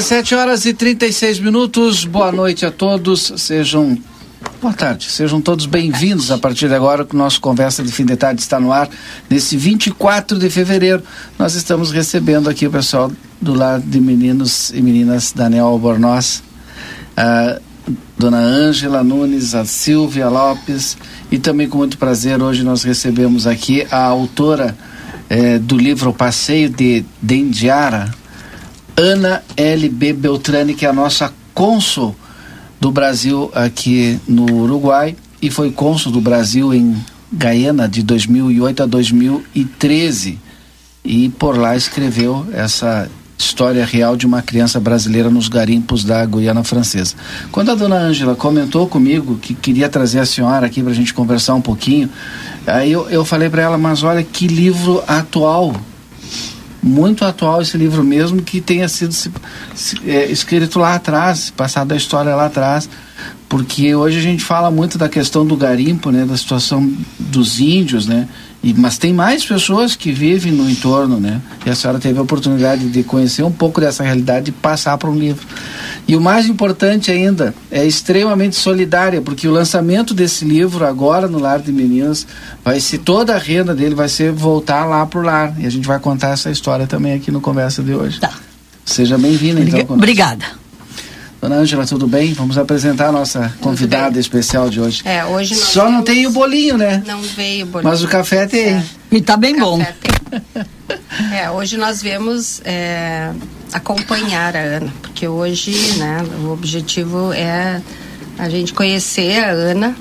Dezessete horas e 36 minutos. Boa noite a todos. Sejam Boa tarde, sejam todos bem-vindos a partir de agora que o nosso Conversa de Fim de Tarde está no ar. Nesse 24 de fevereiro, nós estamos recebendo aqui o pessoal do lado de meninos e meninas Daniel Albornoz, a Dona Ângela Nunes, a Silvia Lopes e também com muito prazer hoje nós recebemos aqui a autora eh, do livro Passeio de Dendiara, Ana L.B. Beltrani, que é a nossa cônsul do Brasil aqui no Uruguai e foi cônsul do Brasil em Gaiana de 2008 a 2013 e por lá escreveu essa história real de uma criança brasileira nos garimpos da Guiana Francesa. Quando a dona Ângela comentou comigo que queria trazer a senhora aqui para a gente conversar um pouquinho, aí eu, eu falei para ela, mas olha que livro atual muito atual esse livro mesmo que tenha sido se, se, é, escrito lá atrás, passado a história lá atrás, porque hoje a gente fala muito da questão do garimpo, né, da situação dos índios, né, e, mas tem mais pessoas que vivem no entorno, né? E a senhora teve a oportunidade de conhecer um pouco dessa realidade e passar para um livro. E o mais importante ainda, é extremamente solidária, porque o lançamento desse livro agora no Lar de Meninas vai ser toda a renda dele vai ser voltar lá pro lar. E a gente vai contar essa história também aqui no conversa de hoje. Tá. Seja bem-vinda então. Obrigada. Dona Ângela, tudo bem? Vamos apresentar a nossa convidada especial de hoje. É, hoje Só não tem o bolinho, né? Não veio o bolinho. Mas o café tem. É. E tá bem bom. é, hoje nós vemos é, acompanhar a Ana, porque hoje, né, o objetivo é a gente conhecer a Ana,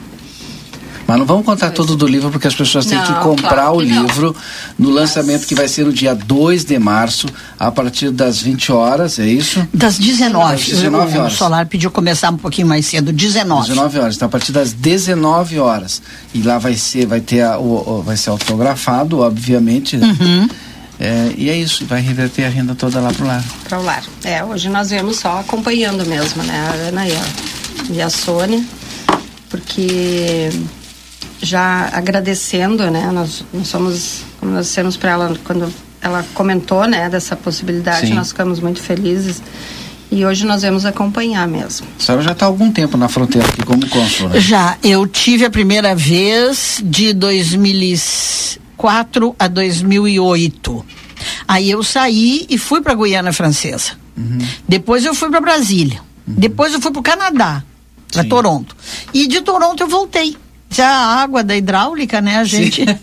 mas não vamos contar tudo do livro, porque as pessoas têm não, que comprar claro que o livro no lançamento que vai ser no dia 2 de março, a partir das 20 horas, é isso? Das 19. Das 19 horas. O Solar pediu começar um pouquinho mais cedo, 19. 19 horas, então a partir das 19 horas. E lá vai ser, vai ter a, o, o, vai ser autografado, obviamente. Né? Uhum. É, e é isso, vai reverter a renda toda lá pro lar. Para o lar. É, hoje nós vemos só acompanhando mesmo, né? A Ana e a, e a Sônia, porque já agradecendo, né? Nós, nós somos, como nós dissemos para ela quando ela comentou, né, dessa possibilidade, Sim. nós ficamos muito felizes. E hoje nós vamos acompanhar mesmo. A senhora já está há algum tempo na fronteira aqui como cônsul, né? Já. Eu tive a primeira vez de 2004 a 2008. Aí eu saí e fui para a Guiana Francesa. Uhum. Depois eu fui para Brasília. Uhum. Depois eu fui para o Canadá, para Toronto. E de Toronto eu voltei já a água da hidráulica, né? A gente.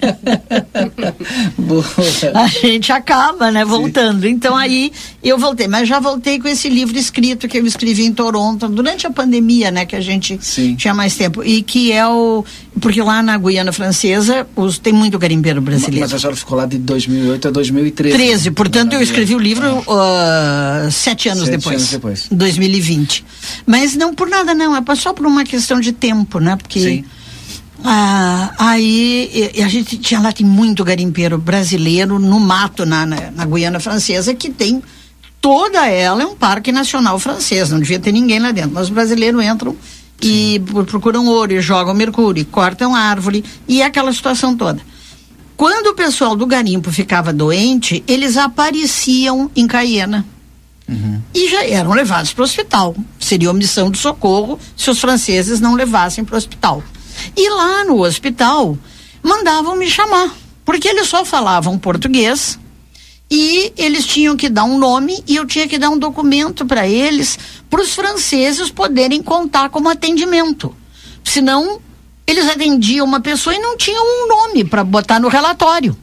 a gente acaba, né? Voltando. Sim. Então aí eu voltei, mas já voltei com esse livro escrito que eu escrevi em Toronto durante a pandemia, né? Que a gente Sim. tinha mais tempo. E que é o. Porque lá na Guiana Francesa os, tem muito garimpeiro brasileiro. Mas a senhora ficou lá de 2008 a 2013. 13, portanto eu escrevi o livro uh, sete anos sete depois. Anos depois. 2020. Mas não por nada, não. É só por uma questão de tempo, né? Porque. Sim ah, aí e, a gente tinha lá tem muito garimpeiro brasileiro no mato na, na, na, Guiana Francesa que tem toda ela é um parque nacional francês não devia ter ninguém lá dentro mas os brasileiros entram e procuram ouro e jogam mercúrio cortam árvore e é aquela situação toda quando o pessoal do garimpo ficava doente eles apareciam em Caiena Uhum. E já eram levados para o hospital. Seria omissão de socorro se os franceses não levassem para o hospital. E lá no hospital mandavam me chamar, porque eles só falavam português e eles tinham que dar um nome e eu tinha que dar um documento para eles, para os franceses poderem contar como atendimento. Senão, eles atendiam uma pessoa e não tinham um nome para botar no relatório.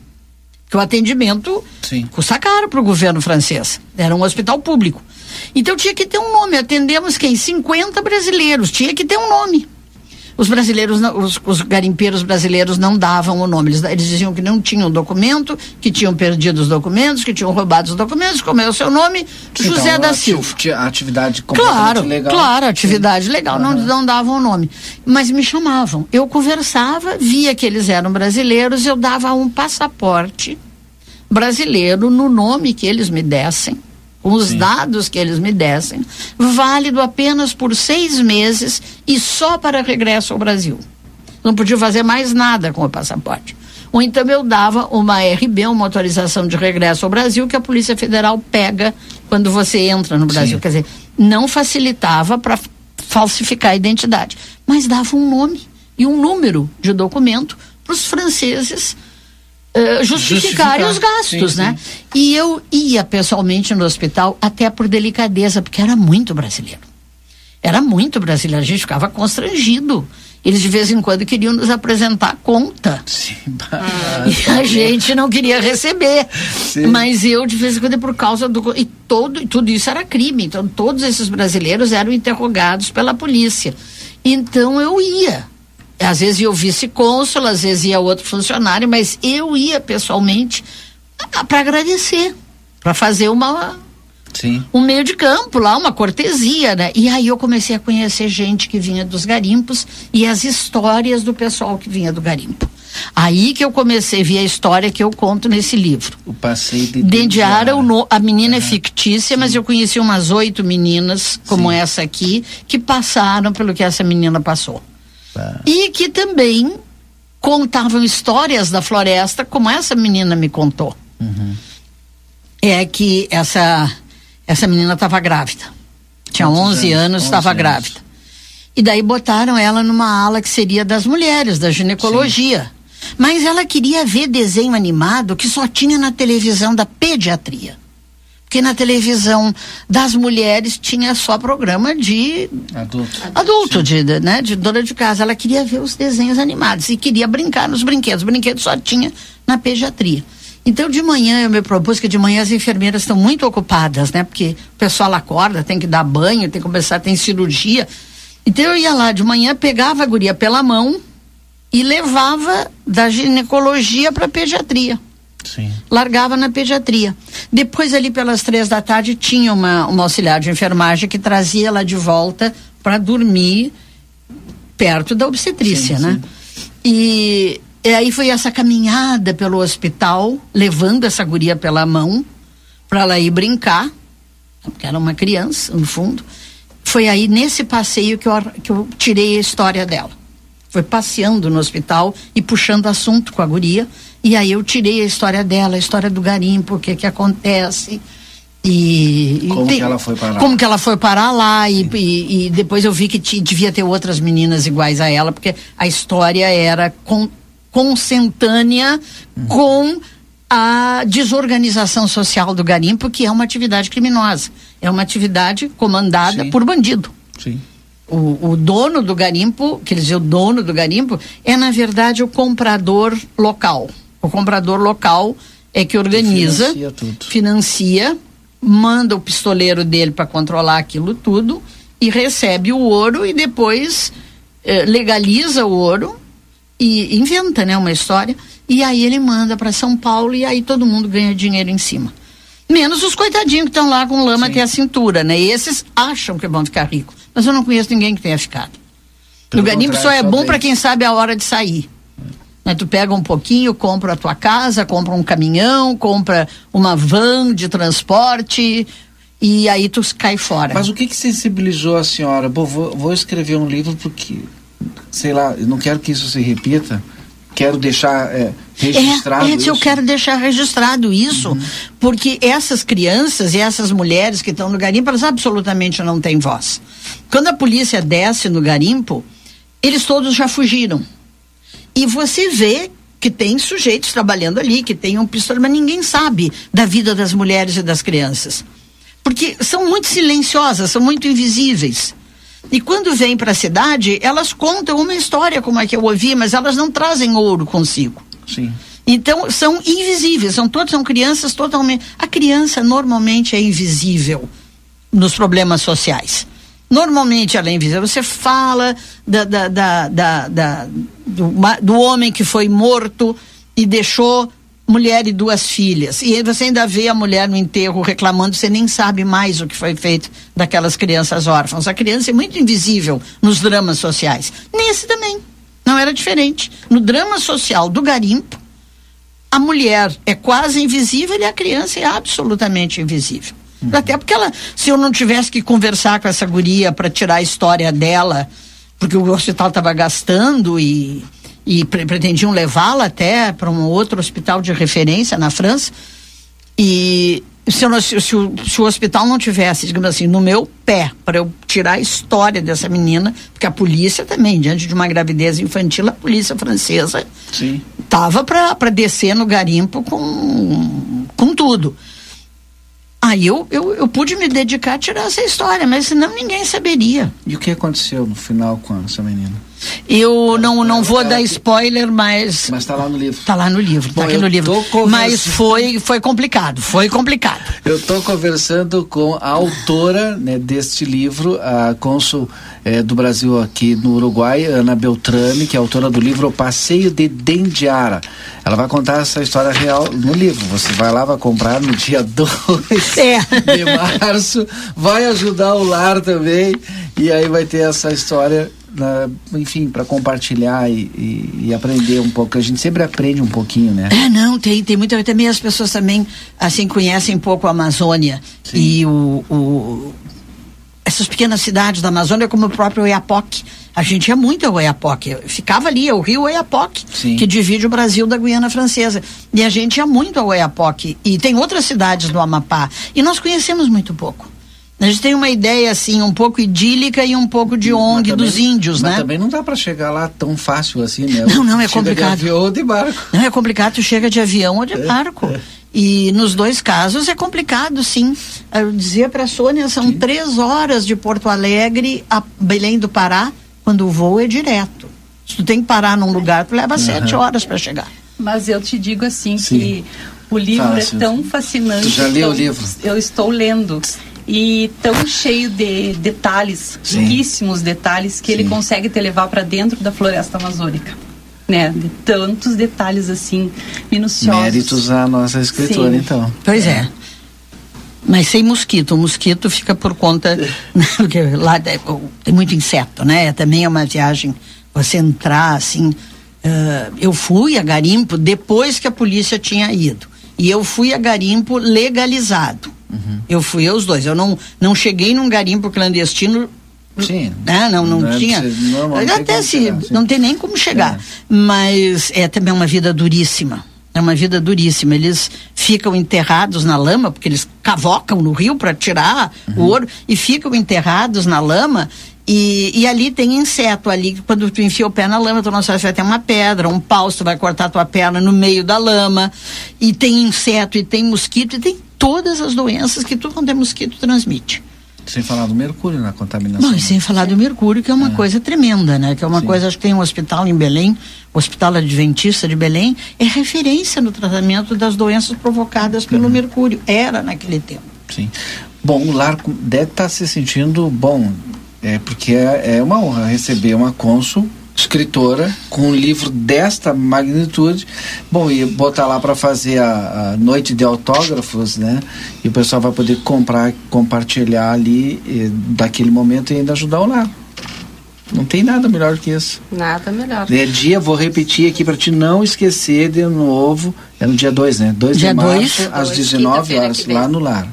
Que o atendimento Sim. custa caro para o governo francês. Era um hospital público. Então tinha que ter um nome. Atendemos quem? 50 brasileiros. Tinha que ter um nome. Os brasileiros, os, os, garimpeiros brasileiros não davam o nome. Eles, eles, diziam que não tinham documento, que tinham perdido os documentos, que tinham roubado os documentos. Como é o seu nome? Então, José da Silva. Atividade claro, legal. Claro, atividade Sim. legal. Uhum. Não, não davam o nome. Mas me chamavam. Eu conversava, via que eles eram brasileiros, eu dava um passaporte brasileiro no nome que eles me dessem com os Sim. dados que eles me dessem, válido apenas por seis meses e só para regresso ao Brasil. Não podia fazer mais nada com o passaporte. Ou então eu dava uma RB, uma autorização de regresso ao Brasil, que a Polícia Federal pega quando você entra no Brasil. Sim. Quer dizer, não facilitava para falsificar a identidade, mas dava um nome e um número de documento para os franceses uh, justificarem os gastos, sim, né? Sim. E eu ia pessoalmente no hospital até por delicadeza, porque era muito brasileiro. Era muito brasileiro, a gente ficava constrangido. Eles de vez em quando queriam nos apresentar conta. Sim, e a gente não queria receber. Sim. Mas eu, de vez em quando, por causa do. E todo, e tudo isso era crime. Então, todos esses brasileiros eram interrogados pela polícia. Então, eu ia. Às vezes ia o vice-cônsul, às vezes ia outro funcionário, mas eu ia pessoalmente para agradecer, para fazer uma Sim. um meio de campo lá, uma cortesia, né? E aí eu comecei a conhecer gente que vinha dos garimpos e as histórias do pessoal que vinha do garimpo. Aí que eu comecei a ver a história que eu conto nesse livro. O passeio de Dendiara, no, a menina uhum. é fictícia, Sim. mas eu conheci umas oito meninas, como Sim. essa aqui, que passaram pelo que essa menina passou. Tá. E que também contavam histórias da floresta, como essa menina me contou. Uhum. É que essa, essa menina estava grávida. Tinha Quantos 11 anos, estava grávida. E daí botaram ela numa ala que seria das mulheres, da ginecologia. Sim. Mas ela queria ver desenho animado que só tinha na televisão da pediatria que na televisão das mulheres tinha só programa de adulto, adulto de, né, de dona de casa. Ela queria ver os desenhos animados e queria brincar nos brinquedos. Os brinquedos só tinha na pediatria. Então, de manhã eu me propus que de manhã as enfermeiras estão muito ocupadas, né? Porque o pessoal acorda, tem que dar banho, tem que começar, tem cirurgia. Então eu ia lá de manhã, pegava a guria pela mão e levava da ginecologia para pediatria. Sim. Largava na pediatria. Depois, ali pelas três da tarde, tinha uma, uma auxiliar de enfermagem que trazia ela de volta para dormir perto da obstetrícia, sim, né? Sim. E, e aí foi essa caminhada pelo hospital, levando essa guria pela mão para ela ir brincar, porque era uma criança, no fundo. Foi aí nesse passeio que eu, que eu tirei a história dela. Foi passeando no hospital e puxando assunto com a guria e aí eu tirei a história dela, a história do garimpo, o que que acontece. E, como que ela foi parar como que ela foi parar lá e, e, e, depois eu vi que devia ter outras meninas iguais a ela porque a história era com, consentânea uhum. com a desorganização social do garimpo que é uma atividade criminosa é uma atividade comandada Sim. por bandido Sim. O, o, dono do garimpo, quer dizer, o dono do garimpo é na verdade o comprador local o comprador local é que organiza, financia, tudo. financia manda o pistoleiro dele para controlar aquilo tudo e recebe o ouro e depois eh, legaliza o ouro e inventa, né, uma história e aí ele manda para São Paulo e aí todo mundo ganha dinheiro em cima. Menos os coitadinhos que estão lá com lama Sim. até a cintura, né? E esses acham que vão ficar ricos. Mas eu não conheço ninguém que tenha ficado. Pelo o garimpo só é bom para quem sabe a hora de sair. Né? Tu pega um pouquinho, compra a tua casa, compra um caminhão, compra uma van de transporte e aí tu cai fora. Mas o que que sensibilizou a senhora? Bom, vou, vou escrever um livro porque, sei lá, não quero que isso se repita, quero deixar é, registrado. É, é isso. eu quero deixar registrado isso, uhum. porque essas crianças e essas mulheres que estão no garimpo, elas absolutamente não têm voz. Quando a polícia desce no garimpo, eles todos já fugiram. E você vê que tem sujeitos trabalhando ali, que tem um pistola, mas ninguém sabe da vida das mulheres e das crianças. Porque são muito silenciosas, são muito invisíveis. E quando vêm para a cidade, elas contam uma história como é que eu ouvi, mas elas não trazem ouro consigo. Sim. Então são invisíveis, são todas são crianças totalmente. A criança normalmente é invisível nos problemas sociais. Normalmente é invisível. Você fala da, da, da, da do, do homem que foi morto e deixou mulher e duas filhas. E você ainda vê a mulher no enterro reclamando, você nem sabe mais o que foi feito daquelas crianças órfãs. A criança é muito invisível nos dramas sociais. Nesse também. Não era diferente. No drama social do garimpo, a mulher é quase invisível e a criança é absolutamente invisível. Até porque ela, se eu não tivesse que conversar com essa guria para tirar a história dela, porque o hospital estava gastando e e pre pretendiam levá-la até para um outro hospital de referência na França. E se, eu, se, se, o, se, o, hospital não tivesse, digamos assim, no meu pé, para eu tirar a história dessa menina, porque a polícia também, diante de uma gravidez infantil, a polícia francesa estava para descer no garimpo com, com tudo. Aí eu, eu, eu pude me dedicar a tirar essa história, mas senão ninguém saberia. E o que aconteceu no final com essa menina? Eu não, não vou dar spoiler, mas. Mas está lá no livro. Está lá no livro, está aqui no livro. Mas foi, foi complicado, foi complicado. Eu estou conversando com a autora né, deste livro, a cônsul é, do Brasil aqui no Uruguai, Ana Beltrame, que é autora do livro O Passeio de Dendiara. Ela vai contar essa história real no livro. Você vai lá, vai comprar no dia 2 é. de março, vai ajudar o lar também, e aí vai ter essa história enfim, para compartilhar e, e, e, aprender um pouco. A gente sempre aprende um pouquinho, né? É, não, tem, tem muita. Também as pessoas também, assim, conhecem um pouco a Amazônia Sim. e o, o, essas pequenas cidades da Amazônia, como o próprio Oiapoque. A gente ia muito ao Oiapoque. Ficava ali, é o rio Oiapoque, Sim. que divide o Brasil da Guiana Francesa. E a gente ia muito ao Oiapoque. E tem outras cidades do Amapá. E nós conhecemos muito pouco. A gente tem uma ideia assim um pouco idílica e um pouco de ONG também, dos índios, mas né? também não dá para chegar lá tão fácil assim, né? Não, não é chega complicado. De avião ou de barco. Não é complicado, tu chega de avião ou de é, barco. É. E nos dois casos é complicado, sim. Eu dizia para a Sônia, são sim. três horas de Porto Alegre a Belém do Pará, quando o voo é direto. Se tu tem que parar num lugar, tu leva uhum. sete horas para chegar. Mas eu te digo assim sim. que o livro Fácil. é tão fascinante. Tu já leu o livro? Eu estou lendo e tão cheio de detalhes, Sim. riquíssimos detalhes, que Sim. ele consegue te levar para dentro da floresta amazônica. Né? De tantos detalhes assim, minuciosos. Méritos à nossa escritora, Sim. então. Pois é. Mas sem mosquito, o mosquito fica por conta. porque lá tem muito inseto, né? Também é uma viagem, você entrar assim. Uh, eu fui a garimpo depois que a polícia tinha ido. E eu fui a garimpo legalizado. Uhum. Eu fui aos dois. Eu não, não cheguei num garimpo clandestino Sim. Né? Não, não, não é tinha. Não até se, chegar, não tem nem como chegar. É. Mas é também uma vida duríssima. É uma vida duríssima. Eles ficam enterrados na lama, porque eles cavocam no rio para tirar uhum. o ouro e ficam enterrados na lama. E, e ali tem inseto ali, quando tu enfia o pé na lama, tu não sabe se vai ter uma pedra, um pau, tu vai cortar tua perna no meio da lama. E tem inseto, e tem mosquito, e tem todas as doenças que tudo quanto é mosquito transmite. Sem falar do mercúrio na contaminação. Não, e sem falar do mercúrio, que é uma é. coisa tremenda, né? Que é uma Sim. coisa, acho que tem um hospital em Belém, o Hospital Adventista de Belém, é referência no tratamento das doenças provocadas pelo uhum. mercúrio. Era naquele tempo. Sim. Bom, o lar deve estar tá se sentindo bom, é porque é, é uma honra receber uma cônsul escritora com um livro desta magnitude. Bom, e botar lá para fazer a, a, noite de autógrafos, né? E o pessoal vai poder comprar, compartilhar ali e, daquele momento e ainda ajudar o lar. Não tem nada melhor que isso. Nada melhor. É dia, vou repetir aqui para te não esquecer de novo. É no dia 2, né? 2 de março, dois, às 19 horas, lá no lar.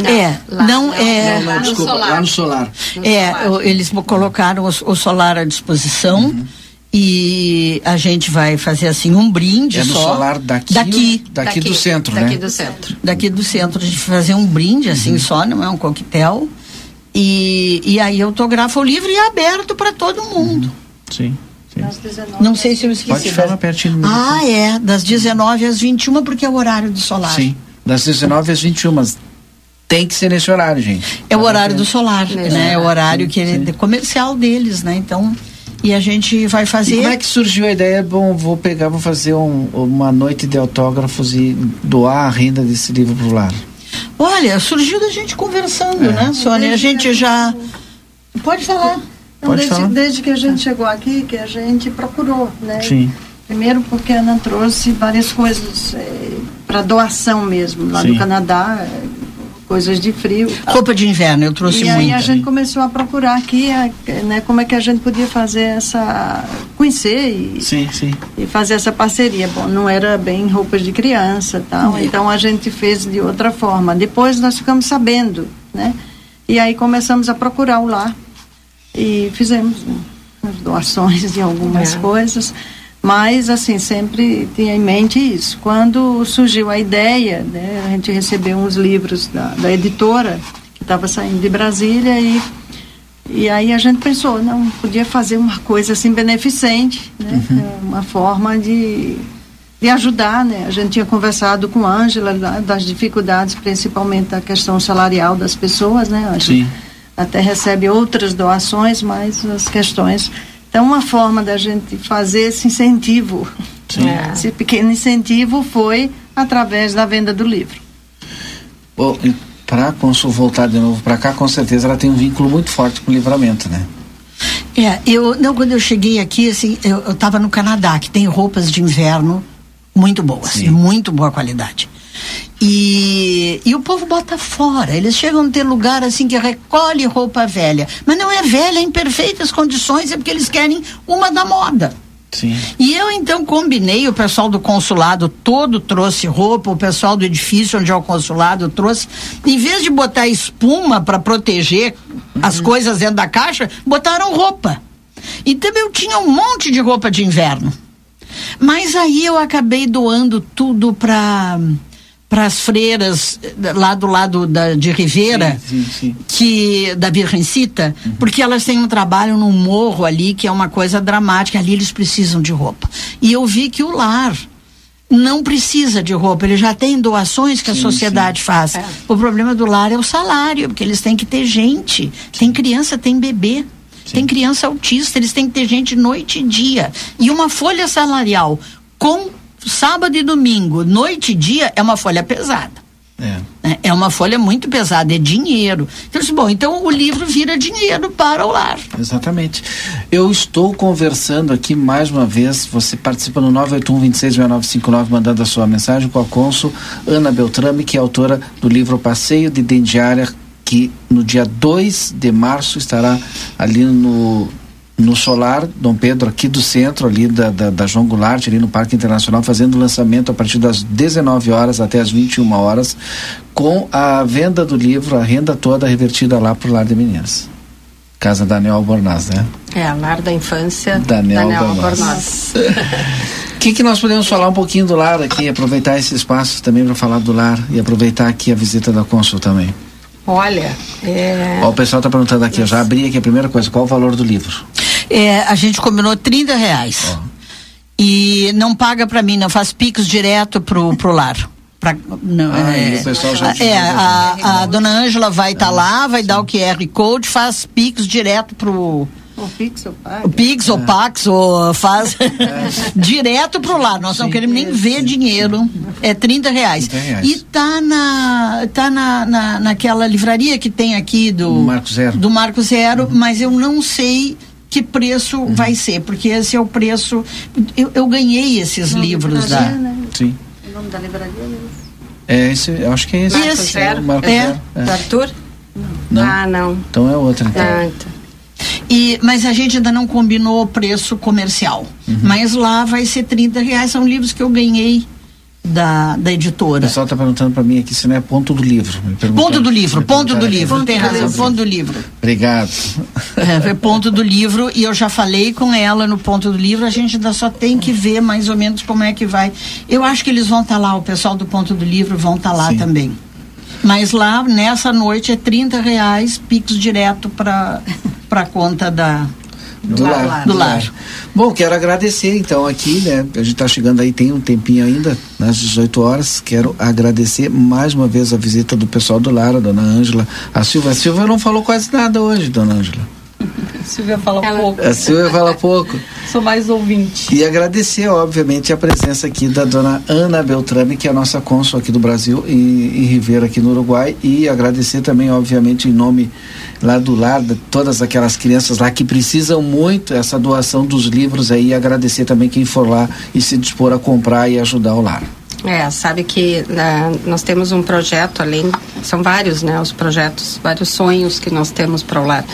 Não, é, lá, não, é. Não, não, desculpa, lá no solar. No é, solar. eles colocaram o, o, solar à disposição. Uhum. e a gente vai fazer assim um brinde é no só. solar daqui, daqui, daqui, daqui do centro, daqui né? Daqui do centro. Daqui do centro a gente vai fazer um brinde assim uhum. só, não é um coquetel. E, e aí autografa o livro e é aberto para todo mundo. Uhum. Sim. Não sei se eu esqueci. Pode falar pertinho. Ah, é, das 19 às 21 porque é o horário do solar. Sim, das 19 às 21, mas tem que ser nesse horário, gente. É o horário do solar, né? É o horário sim, que é comercial deles, né? Então, e a gente vai fazer. E como é que surgiu a ideia? Bom, vou pegar, vou fazer um, uma noite de autógrafos e doar a renda desse livro pro lar. Olha, surgiu da gente conversando, é. né, Sônia? A gente já. Pode falar. Então, Pode desde, falar. desde que a gente chegou aqui, que a gente procurou, né? Sim. Primeiro porque a Ana trouxe várias coisas é, eh, para doação mesmo, lá Sim. no Canadá, coisas de frio. Roupa de inverno, eu trouxe muito. E aí a gente começou a procurar aqui, né, como é que a gente podia fazer essa, conhecer e, sim, sim. e fazer essa parceria. Bom, não era bem roupas de criança tal, uhum. então a gente fez de outra forma. Depois nós ficamos sabendo, né, e aí começamos a procurar o lar e fizemos as doações de algumas é. coisas. Mas, assim, sempre tinha em mente isso. Quando surgiu a ideia, né, a gente recebeu uns livros da, da editora, que estava saindo de Brasília, e, e aí a gente pensou, não, podia fazer uma coisa assim beneficente, né, uhum. É uma forma de, de ajudar, né. A gente tinha conversado com a Ângela das dificuldades, principalmente da questão salarial das pessoas, né, Ângela? Sim. Até recebe outras doações, mas as questões então, uma forma da gente fazer esse incentivo, é. esse pequeno incentivo foi através da venda do livro. Bom, para a Consul voltar de novo para cá, com certeza ela tem um vínculo muito forte com o livramento, né? É, eu, não, quando eu cheguei aqui, assim, eu estava no Canadá, que tem roupas de inverno muito boas, Sim. muito boa qualidade. E, e o povo bota fora. Eles chegam a ter lugar assim que recolhe roupa velha. Mas não é velha, é em perfeitas condições, é porque eles querem uma da moda. Sim. E eu então combinei, o pessoal do consulado todo trouxe roupa, o pessoal do edifício onde é o consulado trouxe. Em vez de botar espuma para proteger uhum. as coisas dentro da caixa, botaram roupa. Então eu tinha um monte de roupa de inverno. Mas aí eu acabei doando tudo para para as freiras lá do lado da, de Ribeira, sim, sim, sim. que da Virgencita, uhum. porque elas têm um trabalho no morro ali que é uma coisa dramática. Ali eles precisam de roupa. E eu vi que o lar não precisa de roupa, ele já tem doações que a sociedade faz. É. O problema do lar é o salário, porque eles têm que ter gente. Tem criança, tem bebê. Tem criança autista, eles têm que ter gente noite e dia. E uma folha salarial com sábado e domingo, noite e dia, é uma folha pesada. É. é. é uma folha muito pesada, é dinheiro. Então, disse, bom, então o livro vira dinheiro para o lar. Exatamente. Eu estou conversando aqui mais uma vez, você participa no 981-266959, mandando a sua mensagem com a cônsul Ana Beltrame, que é autora do livro Passeio de Dendiária, que no dia 2 de março estará ali no no Solar Dom Pedro, aqui do centro, ali da, da, da, João Goulart, ali no Parque Internacional, fazendo o lançamento a partir das 19 horas até as 21 horas, com a venda do livro, a renda toda revertida lá para o Lar de Meninas. Casa Daniel Albornoz, né? É, Lar da Infância Daniel, Daniel Albornoz. O que, que nós podemos falar um pouquinho do lar aqui, aproveitar esse espaço também para falar do lar e aproveitar aqui a visita da Consul também? Olha, é... Ó, o pessoal está perguntando aqui, eu já abri aqui a primeira coisa, qual o valor do livro? É, a gente combinou 30 reais. Oh. E não paga para mim, não faz pix direto pro, pro lar. Pra, não, ah, é, o pessoal já é, a, a, a dona Ângela vai estar tá lá, vai sim. dar o QR Code, faz pix direto pro. O Pix ou Pax. O Pix é. ou Pax, ou faz é. direto pro lar. Nós sim, não queremos nem ver dinheiro. É 30 reais. 30 reais. E tá na, tá na, na, naquela livraria que tem aqui do Marco Zero. Do Marco Zero, uhum. mas eu não sei que preço uhum. vai ser, porque esse é o preço. Eu, eu ganhei esses livros da. Né? Sim. O nome da livraria é esse, eu acho que é esse. Marco esse. Zero. Marco é. Zero. É. Arthur? Não. Ah, não. Então é outra. Então. Ah, então. E, mas a gente ainda não combinou o preço comercial. Uhum. Mas lá vai ser 30 reais. São livros que eu ganhei da, da editora. O pessoal está perguntando para mim aqui se não é ponto do livro. Ponto do livro, ponto do livro, tem razão, ponto do livro. Obrigado. É, ponto do livro e eu já falei com ela no ponto do livro, a gente ainda só tem que ver mais ou menos como é que vai. Eu acho que eles vão estar tá lá, o pessoal do ponto do livro vão estar tá lá Sim. também. Mas lá, nessa noite, é 30 reais, pix direto para a conta da, do, lar, lar, do lar. Bom, quero agradecer então aqui, né? A gente está chegando aí, tem um tempinho ainda, nas 18 horas. Quero agradecer mais uma vez a visita do pessoal do lar, a dona Ângela. A Silvia. A Silvia não falou quase nada hoje, dona Ângela. A Silvia fala Ela... pouco. A Silvia fala pouco. Sou mais ouvinte. E agradecer, obviamente, a presença aqui da dona Ana Beltrame, que é a nossa cônsul aqui do Brasil, em, em Ribeira, aqui no Uruguai. E agradecer também, obviamente, em nome lá do lar, de todas aquelas crianças lá que precisam muito essa doação dos livros aí. E agradecer também quem for lá e se dispor a comprar e ajudar o lar. É, sabe que né, nós temos um projeto além, são vários, né, os projetos, vários sonhos que nós temos para o lar.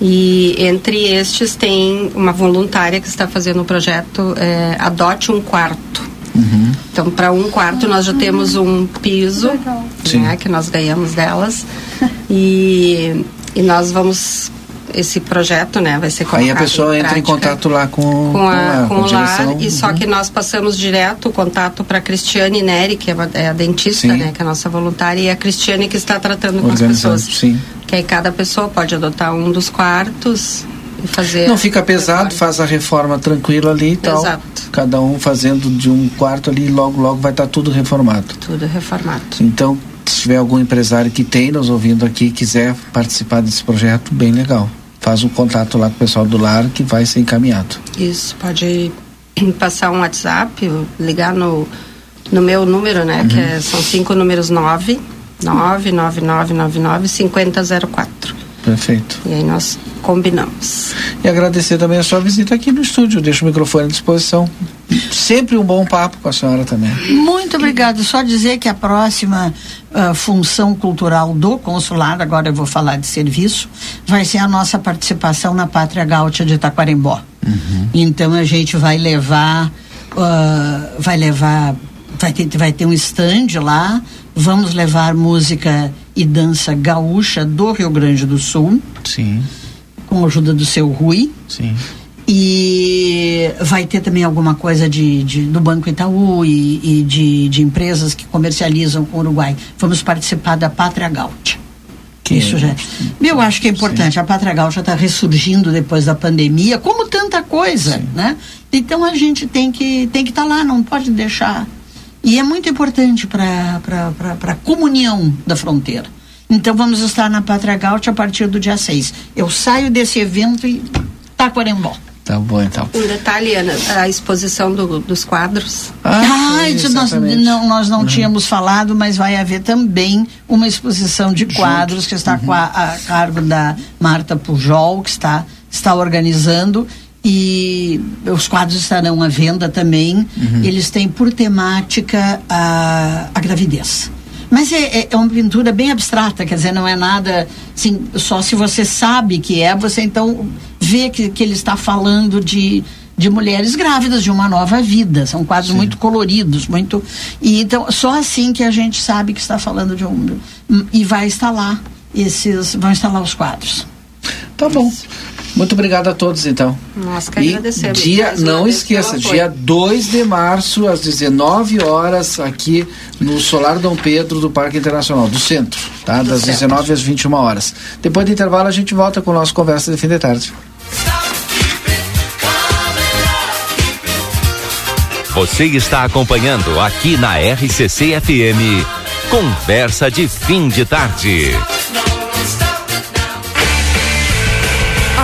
E entre estes tem uma voluntária que está fazendo o um projeto é, Adote um Quarto. Uhum. Então, para um quarto, nós já temos um piso né, que nós ganhamos delas. E, e nós vamos esse projeto, né, vai ser Aí a pessoa entra em contato lá com, com, a, com, com, o lar, e só que nós passamos direto o contato para Cristiane Neri, que é a, é a dentista, sim. né, que é a nossa voluntária, e a Cristiane que está tratando com as pessoas. Sim. Que aí cada pessoa pode adotar um dos quartos e fazer. Não fica pesado, faz a reforma tranquila ali e tal. Exato. Cada um fazendo de um quarto ali, logo, logo vai estar tá tudo reformado. Tudo reformado. Então, se tiver algum empresário que tem nos ouvindo aqui quiser participar desse projeto, bem legal faz um contato lá com o pessoal do lar que vai ser encaminhado. Isso, pode passar um WhatsApp, ligar no, no meu número, né? Uhum. Que é, são cinco números nove, nove, nove, nove, nove, nove, cinquenta zero quatro. Perfeito. E aí nós combinamos. E agradecer também a sua visita aqui no estúdio. Deixo o microfone à disposição. Sempre um bom papo com a senhora também. Muito obrigado. Só dizer que a próxima uh, função cultural do consulado, agora eu vou falar de serviço, vai ser a nossa participação na Pátria Gaúcha de Taquarembó. Uhum. Então a gente vai levar, uh, vai levar, vai ter, vai ter um stand lá, vamos levar música e dança gaúcha do Rio Grande do Sul. Sim. Com a ajuda do seu Rui. Sim. E vai ter também alguma coisa de, de do Banco Itaú e, e de, de, empresas que comercializam com o Uruguai. Vamos participar da Pátria Gaúcha. Que Isso já. Eu acho que é importante. Sim. A Pátria Gaúcha está ressurgindo depois da pandemia, como tanta coisa, Sim. né? Então a gente tem que tem que estar tá lá, não pode deixar e é muito importante para a comunhão da fronteira. Então vamos estar na Pátria Gaúcha a partir do dia 6. Eu saio desse evento e Taquarembó. Tá bom, então. Um detalhe, Ana, a exposição do, dos quadros. Ah, ah isso nós não, nós não uhum. tínhamos falado, mas vai haver também uma exposição de quadros Junto. que está uhum. a, a, cargo da Marta Pujol, que está, está organizando e os quadros estarão à venda também. Uhum. Eles têm por temática a, a gravidez. Mas é, é, é, uma pintura bem abstrata, quer dizer, não é nada assim, só se você sabe que é, você então vê que, que ele está falando de, de mulheres grávidas de uma nova vida. São quadros Sim. muito coloridos, muito. E então, só assim que a gente sabe que está falando de um. E vai instalar esses. vão instalar os quadros. Tá bom. Muito obrigado a todos, então. Nós que e agradecemos. Dia, não esqueça, dia 2 de março, às 19 horas, aqui no Solar Dom Pedro do Parque Internacional, do centro, tá? Do das centro. 19 às 21 horas. Depois do intervalo, a gente volta com o nosso Conversa de Fim de Tarde. Você está acompanhando aqui na RCC FM. Conversa de Fim de Tarde.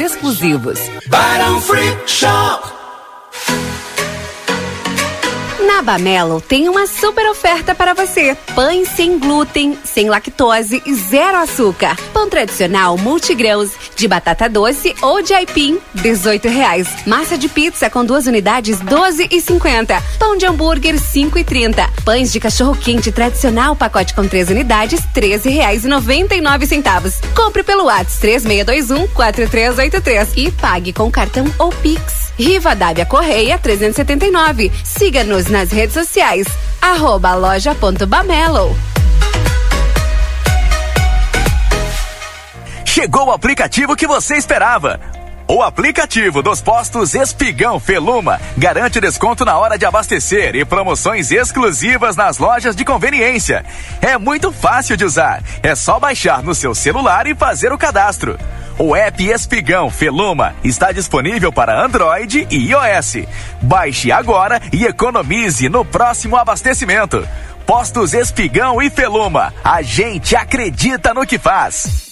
exclusivos. Barão Free Shop. Na Bamelo tem uma super oferta para você. Pães sem glúten, sem lactose e zero açúcar. Pão tradicional multigrãos de batata doce ou de aipim, 18 reais. Massa de pizza com duas unidades, 12 e 50. Pão de hambúrguer, 5 e 30. Pães de cachorro quente tradicional, pacote com três unidades, 13 reais e 99 centavos. Compre pelo WhatsApp 3621 4383 e pague com cartão ou Pix. Riva Dávia Correia 379. Siga-nos nas redes sociais. Arroba loja.bamelo. Chegou o aplicativo que você esperava. O aplicativo dos postos Espigão Feluma garante desconto na hora de abastecer e promoções exclusivas nas lojas de conveniência. É muito fácil de usar. É só baixar no seu celular e fazer o cadastro. O app Espigão Feluma está disponível para Android e iOS. Baixe agora e economize no próximo abastecimento. Postos Espigão e Feluma. A gente acredita no que faz.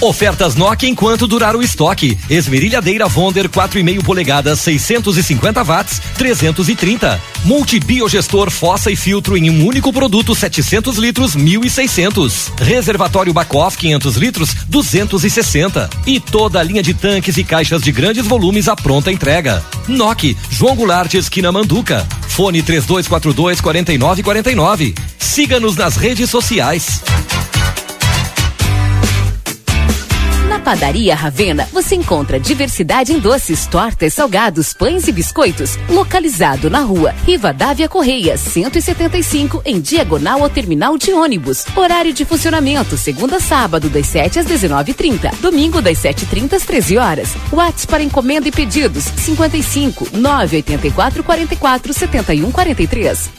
Ofertas Nokia enquanto durar o estoque. Esmerilhadeira Vonder 4,5 polegadas, 650 watts, 330. Multibiogestor fossa e filtro em um único produto, 700 litros, 1.600. Reservatório Bacoff 500 litros, 260. E toda a linha de tanques e caixas de grandes volumes à pronta entrega. Nokia, João Goulart, esquina Manduca. Fone 3242 4949. Siga-nos nas redes sociais. Padaria Ravena você encontra diversidade em doces, tortas, salgados, pães e biscoitos. Localizado na rua Rivadavia Correia, 175, em diagonal ao terminal de ônibus. Horário de funcionamento: segunda a sábado, das 7 às 19h30. Domingo, das 7h30 às 13 horas. WhatsApp para encomenda e pedidos: 55 984 44 71 43.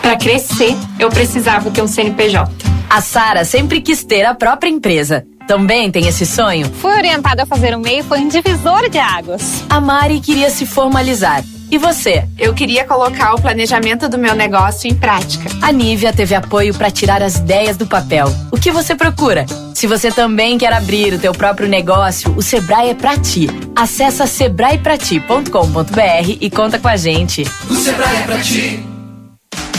Para crescer, eu precisava ter um CNPJ. A Sara sempre quis ter a própria empresa também tem esse sonho? Fui orientada a fazer o MEI e foi um divisor de águas. A Mari queria se formalizar. E você? Eu queria colocar o planejamento do meu negócio em prática. A Nívia teve apoio para tirar as ideias do papel. O que você procura? Se você também quer abrir o teu próprio negócio, o Sebrae é para ti. Acesse sebraeprati.com.br e conta com a gente. O Sebrae é para ti.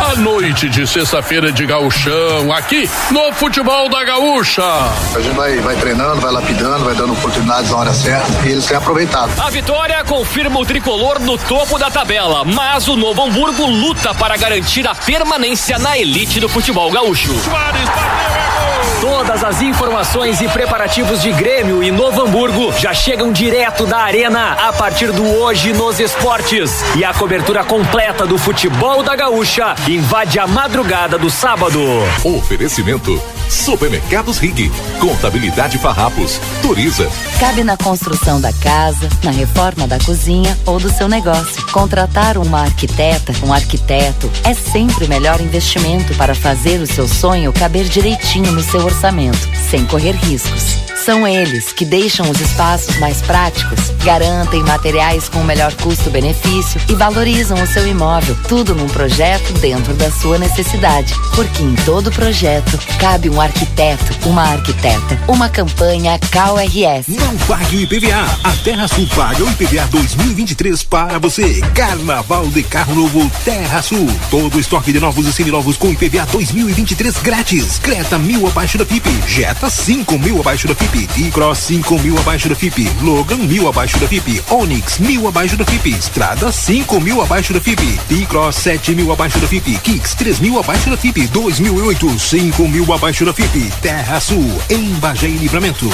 A noite de sexta-feira de gauchão, aqui no Futebol da Gaúcha. A gente vai, vai treinando, vai lapidando, vai dando oportunidades na hora certa e eles têm aproveitado. A vitória confirma o tricolor no topo da tabela, mas o Novo Hamburgo luta para garantir a permanência na elite do futebol gaúcho. Soares bateu, é Todas as informações e preparativos de Grêmio e Novo Hamburgo já chegam direto da arena a partir do Hoje nos Esportes. E a cobertura completa do futebol da Gaúcha invade a madrugada do sábado. Oferecimento Supermercados Rig, Contabilidade Farrapos, Turiza. Cabe na construção da casa, na reforma da cozinha ou do seu negócio. Contratar uma arquiteta, um arquiteto, é sempre o melhor investimento para fazer o seu sonho caber direitinho no seu orçamento, sem correr riscos. São eles que deixam os espaços mais práticos, garantem materiais com o melhor custo-benefício e valorizam o seu imóvel. Tudo num projeto dentro da sua necessidade. Porque em todo projeto cabe um arquiteto, uma arquiteta, uma campanha CalRS. Não pague o IPVA. A Terra Sul paga o IPVA 2023 para você. Carnaval de carro novo Terra Sul. Todo estoque de novos e seminovos com IPVA 2023 grátis. Creta mil abaixo da FIP. Jetta 5 mil abaixo da FIP. T-Cross 5 mil abaixo da FIP. Logan mil abaixo da FIP. Onix mil abaixo da FIP. Strada 5 mil abaixo da FIP. T-Cross 7 mil abaixo da FIP. Kicks 3 mil abaixo da FIP. 2008 5 mil abaixo da FIP. Terra Sul em Bagé e Livramento.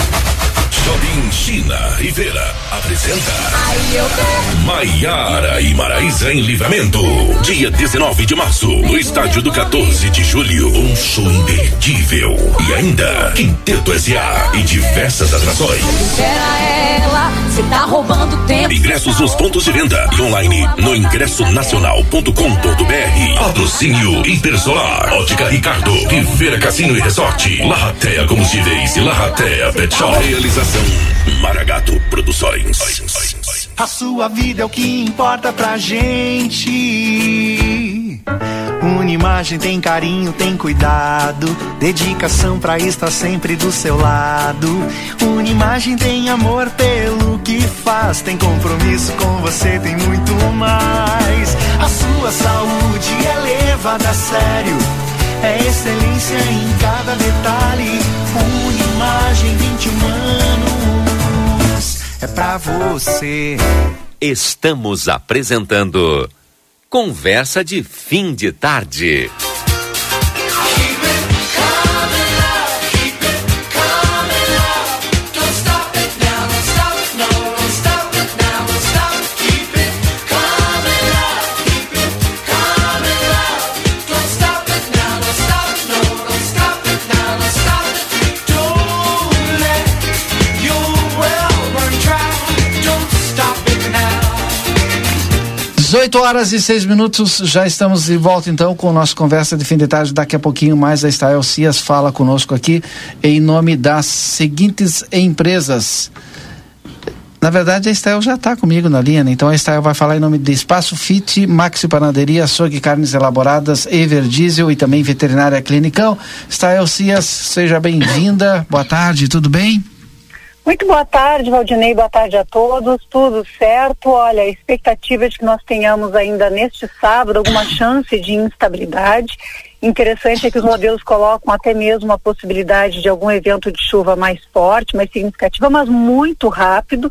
Shopping China Rivera apresenta Maiara e Maraísa em Livramento. Dia 19 de março, no estádio do 14 de julho. Um show imperdível. E ainda, Quinteto S.A. e diversas atrações. Ela, você tá roubando tempo. Ingressos nos pontos de venda e online no ingressonacional.com.br. Patrocínio Hipersolar, Ótica Ricardo, Rivera Cassino e Resort, Larratea Combustíveis e Larratea Pet Shop. Realização Maragato Produções. A sua vida é o que importa pra gente. Unimagem tem carinho, tem cuidado, dedicação pra estar sempre do seu lado. Unimagem tem amor pelo que faz, tem compromisso com você, tem muito mais. A sua saúde é levada a sério, é excelência em cada detalhe. Unimagem 21 anos, é pra você. Estamos apresentando Conversa de Fim de Tarde. Às 8 horas e 6 minutos, já estamos de volta então com o nosso conversa de fim de tarde. Daqui a pouquinho mais a Estael Cias fala conosco aqui em nome das seguintes empresas. Na verdade, a Estael já está comigo na linha, né? Então a Estael vai falar em nome de Espaço Fit, Maxi Panaderia, Açougue Carnes Elaboradas, Ever Diesel e também Veterinária Clinicão. Estael Cias, seja bem-vinda. Boa tarde, tudo bem? Muito boa tarde, Valdinei, boa tarde a todos, tudo certo. Olha, a expectativa é de que nós tenhamos ainda neste sábado alguma chance de instabilidade. Interessante é que os modelos colocam até mesmo a possibilidade de algum evento de chuva mais forte, mais significativa, mas muito rápido.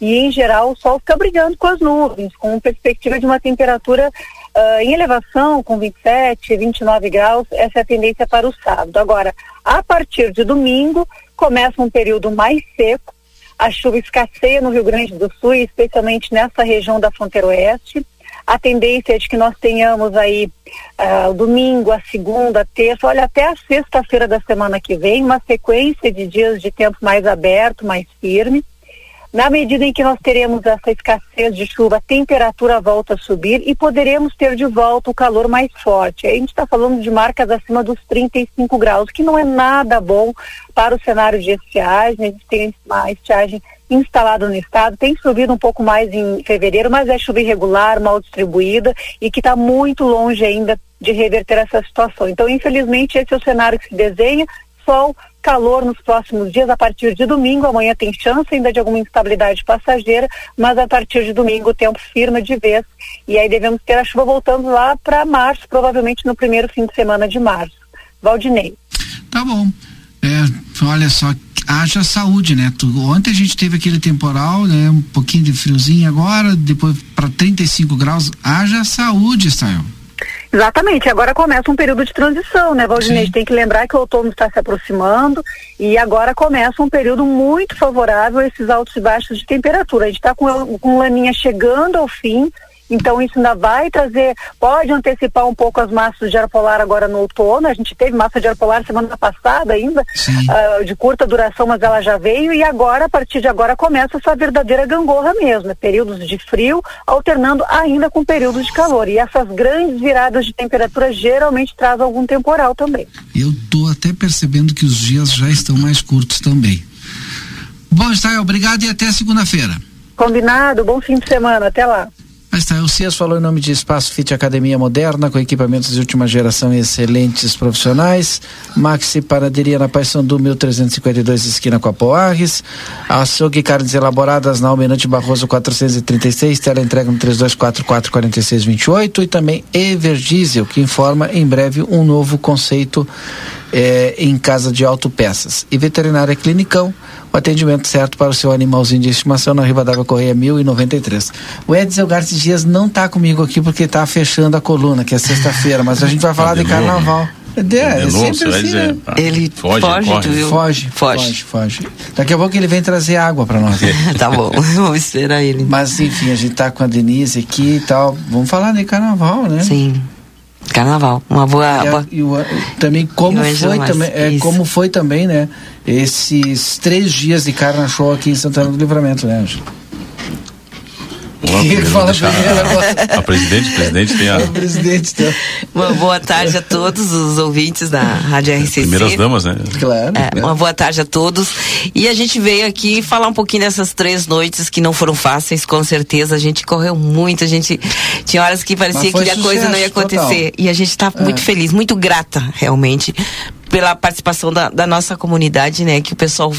E em geral o sol fica brigando com as nuvens, com perspectiva de uma temperatura uh, em elevação, com 27, 29 graus. Essa é a tendência para o sábado. Agora, a partir de domingo, começa um período mais seco, a chuva escasseia no Rio Grande do Sul, especialmente nessa região da fronteira oeste. A tendência é de que nós tenhamos aí uh, domingo, a segunda, a terça, olha, até a sexta-feira da semana que vem, uma sequência de dias de tempo mais aberto, mais firme. Na medida em que nós teremos essa escassez de chuva, a temperatura volta a subir e poderemos ter de volta o calor mais forte. A gente está falando de marcas acima dos 35 graus, que não é nada bom para o cenário de estiagem. A gente tem estiagem instalada no estado, tem subido um pouco mais em fevereiro, mas é chuva irregular, mal distribuída e que está muito longe ainda de reverter essa situação. Então, infelizmente, esse é o cenário que se desenha. Sol, calor nos próximos dias, a partir de domingo. Amanhã tem chance ainda de alguma instabilidade passageira, mas a partir de domingo o tempo firma de vez. E aí devemos ter a chuva voltando lá para março, provavelmente no primeiro fim de semana de março. Valdinei. Tá bom. É, olha só, haja saúde, né? Tu, ontem a gente teve aquele temporal, né? Um pouquinho de friozinho agora, depois para 35 graus. Haja saúde, Stael. Exatamente, agora começa um período de transição, né, Valdinei? A gente tem que lembrar que o outono está se aproximando e agora começa um período muito favorável a esses altos e baixos de temperatura. A gente está com, com laninha chegando ao fim, então isso ainda vai trazer, pode antecipar um pouco as massas de ar polar agora no outono. A gente teve massa de ar polar semana passada ainda, uh, de curta duração, mas ela já veio e agora, a partir de agora, começa essa verdadeira gangorra mesmo. É períodos de frio alternando ainda com períodos de calor. E essas grandes viradas de temperatura geralmente trazem algum temporal também. Eu tô até percebendo que os dias já estão mais curtos também. Bom, Estael, obrigado e até segunda-feira. Combinado, bom fim de semana, até lá. Mas tá, o Cias falou em nome de Espaço Fit Academia Moderna, com equipamentos de última geração e excelentes profissionais. Maxi Paraderia na Paissandu 1352, esquina com a Poarres. Açougue Carnes Elaboradas na Almirante Barroso 436, tela entrega no 32444628 e também Everdiesel, que informa em breve um novo conceito eh, em casa de autopeças. E Veterinária Clinicão, o atendimento certo para o seu animalzinho de estimação na Riva d'Água Correia 1093. O Edsel Garcia Dias não está comigo aqui porque está fechando a coluna, que é sexta-feira, mas a gente vai falar de carnaval. É, é novo, sempre assim, dizer, né? ah, Ele foge, foge, corre. tu viu? Foge, foge, foge, Daqui a pouco ele vem trazer água para nós. tá bom, vamos esperar ele. Mas enfim, a gente tá com a Denise aqui e tal. Vamos falar de carnaval, né? Sim. Carnaval, uma boa. E, a- boa- e o- também como foi Márcio, também, é, isso. como foi também, né? Esses três dias de carna show aqui em Santana do Livramento, né, Ângelo? Quem primeiro fala primeiro agora? A presidente, presidente tem a O presidente então. Uma boa tarde a todos os ouvintes da Rádio RCC. primeiras damas, né? Claro. É, uma boa tarde a todos. E a gente veio aqui falar um pouquinho dessas três noites que não foram fáceis, com certeza. A gente correu muito, a gente tinha horas que parecia que a coisa não ia acontecer. total. E a gente está muito É. feliz, muito grata, realmente. Pela participação da, da nossa comunidade, né? Que o pessoal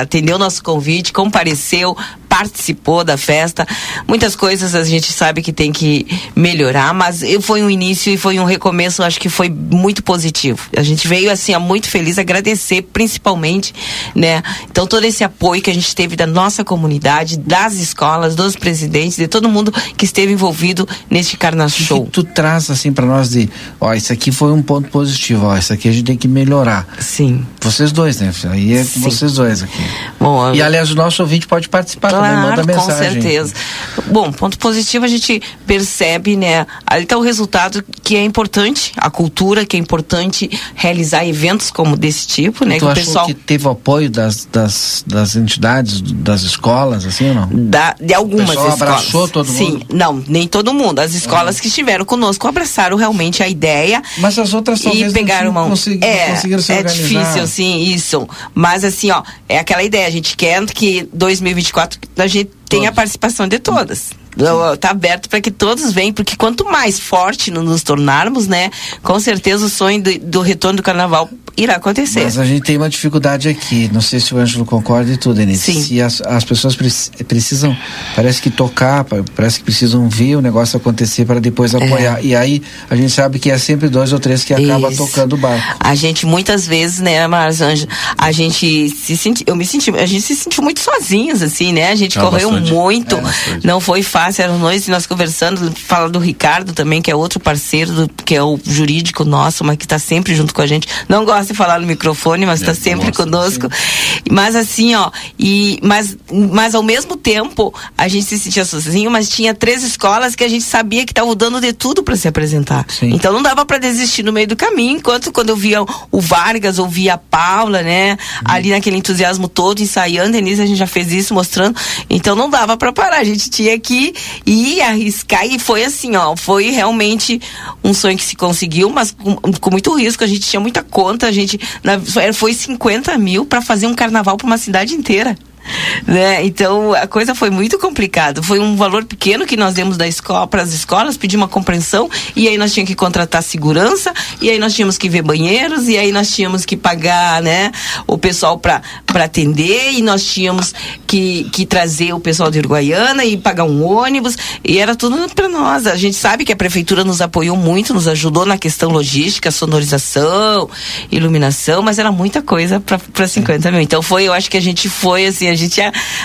atendeu o nosso convite, compareceu, participou da festa. Muitas coisas a gente sabe que tem que melhorar, mas foi um início e foi um recomeço, acho que foi muito positivo. A gente veio assim, muito feliz, agradecer principalmente, né? Então todo esse apoio que a gente teve da nossa comunidade, das escolas, dos presidentes, de todo mundo que esteve envolvido neste Carna Show. Tu traz assim para nós de, ó, isso aqui foi um ponto positivo, ó, isso aqui a gente tem que melhorar. Sim. Vocês dois, né? Aí é com vocês dois aqui. Bom, E aliás, o nosso ouvinte pode participar também, manda Claro, mensagem. com certeza. Bom, ponto positivo a gente percebe, né? Ali está o resultado que é importante, a cultura, que é importante realizar eventos como desse tipo, né? tu que o achou pessoal que teve o apoio das, das, das entidades, das escolas, assim ou não? da, de algumas O escolas. abraçou todo Sim, mundo? não, nem todo mundo. As escolas que estiveram conosco abraçaram realmente a ideia. Mas as outras e talvez não pegaram tinham uma consegui- é, conseguiram se é organizar. difícil sim isso. Mas assim ó é aquela ideia a gente quer que 2024 a gente tenha a participação de todas Tá aberto para que todos venham, porque quanto mais forte no- nos tornarmos, né, com certeza o sonho do, do retorno do carnaval irá acontecer. Mas a gente tem uma dificuldade aqui, não sei se o Ângelo concorda e tudo, Denise. Sim. Se as, as pessoas preci- precisam, parece que tocar, pa- parece que precisam ver o negócio acontecer para depois apoiar. E aí a gente sabe que é sempre dois ou três que acaba Isso. tocando o barco. A gente muitas vezes, né, Marzanja, a gente se senti, eu me senti, a gente se sentiu muito sozinhos assim, né? A gente Ah, correu bastante. muito, É, não foi fácil, eram noites e nós conversando, fala do Ricardo também, que é outro parceiro, do- que é o jurídico nosso, mas que está sempre junto com a gente. Não gosta de falar no microfone, mas está É, sempre conosco. Mas assim, ó, e mas mas ao mesmo tempo a gente se sentia sozinho, mas tinha três escolas que a gente sabia que estavam dando de tudo para se apresentar. Então não dava para desistir no meio do caminho, enquanto quando eu via o Vargas, ou via a Paula, né, ali naquele entusiasmo todo ensaiando, Denise a gente já fez isso mostrando. Então não dava para parar, a gente tinha que ir arriscar e foi assim, ó, foi realmente um sonho que se conseguiu, mas com, com muito risco, a gente tinha muita conta, a gente na- foi 50 mil para fazer um carnaval para uma cidade inteira. Né? Então a coisa foi muito complicada. Foi um valor pequeno que nós demos da escola para as escolas, pedir uma compreensão e aí nós tínhamos que contratar segurança e aí nós tínhamos que ver banheiros e aí nós tínhamos que pagar, né, o pessoal para para atender e nós tínhamos que, que trazer o pessoal de Uruguaiana e pagar um ônibus e era tudo para nós. A gente sabe que a prefeitura nos apoiou muito, nos ajudou na questão logística, sonorização, iluminação, mas era muita coisa para 50 mil. Então foi, eu acho que a gente foi assim, a gente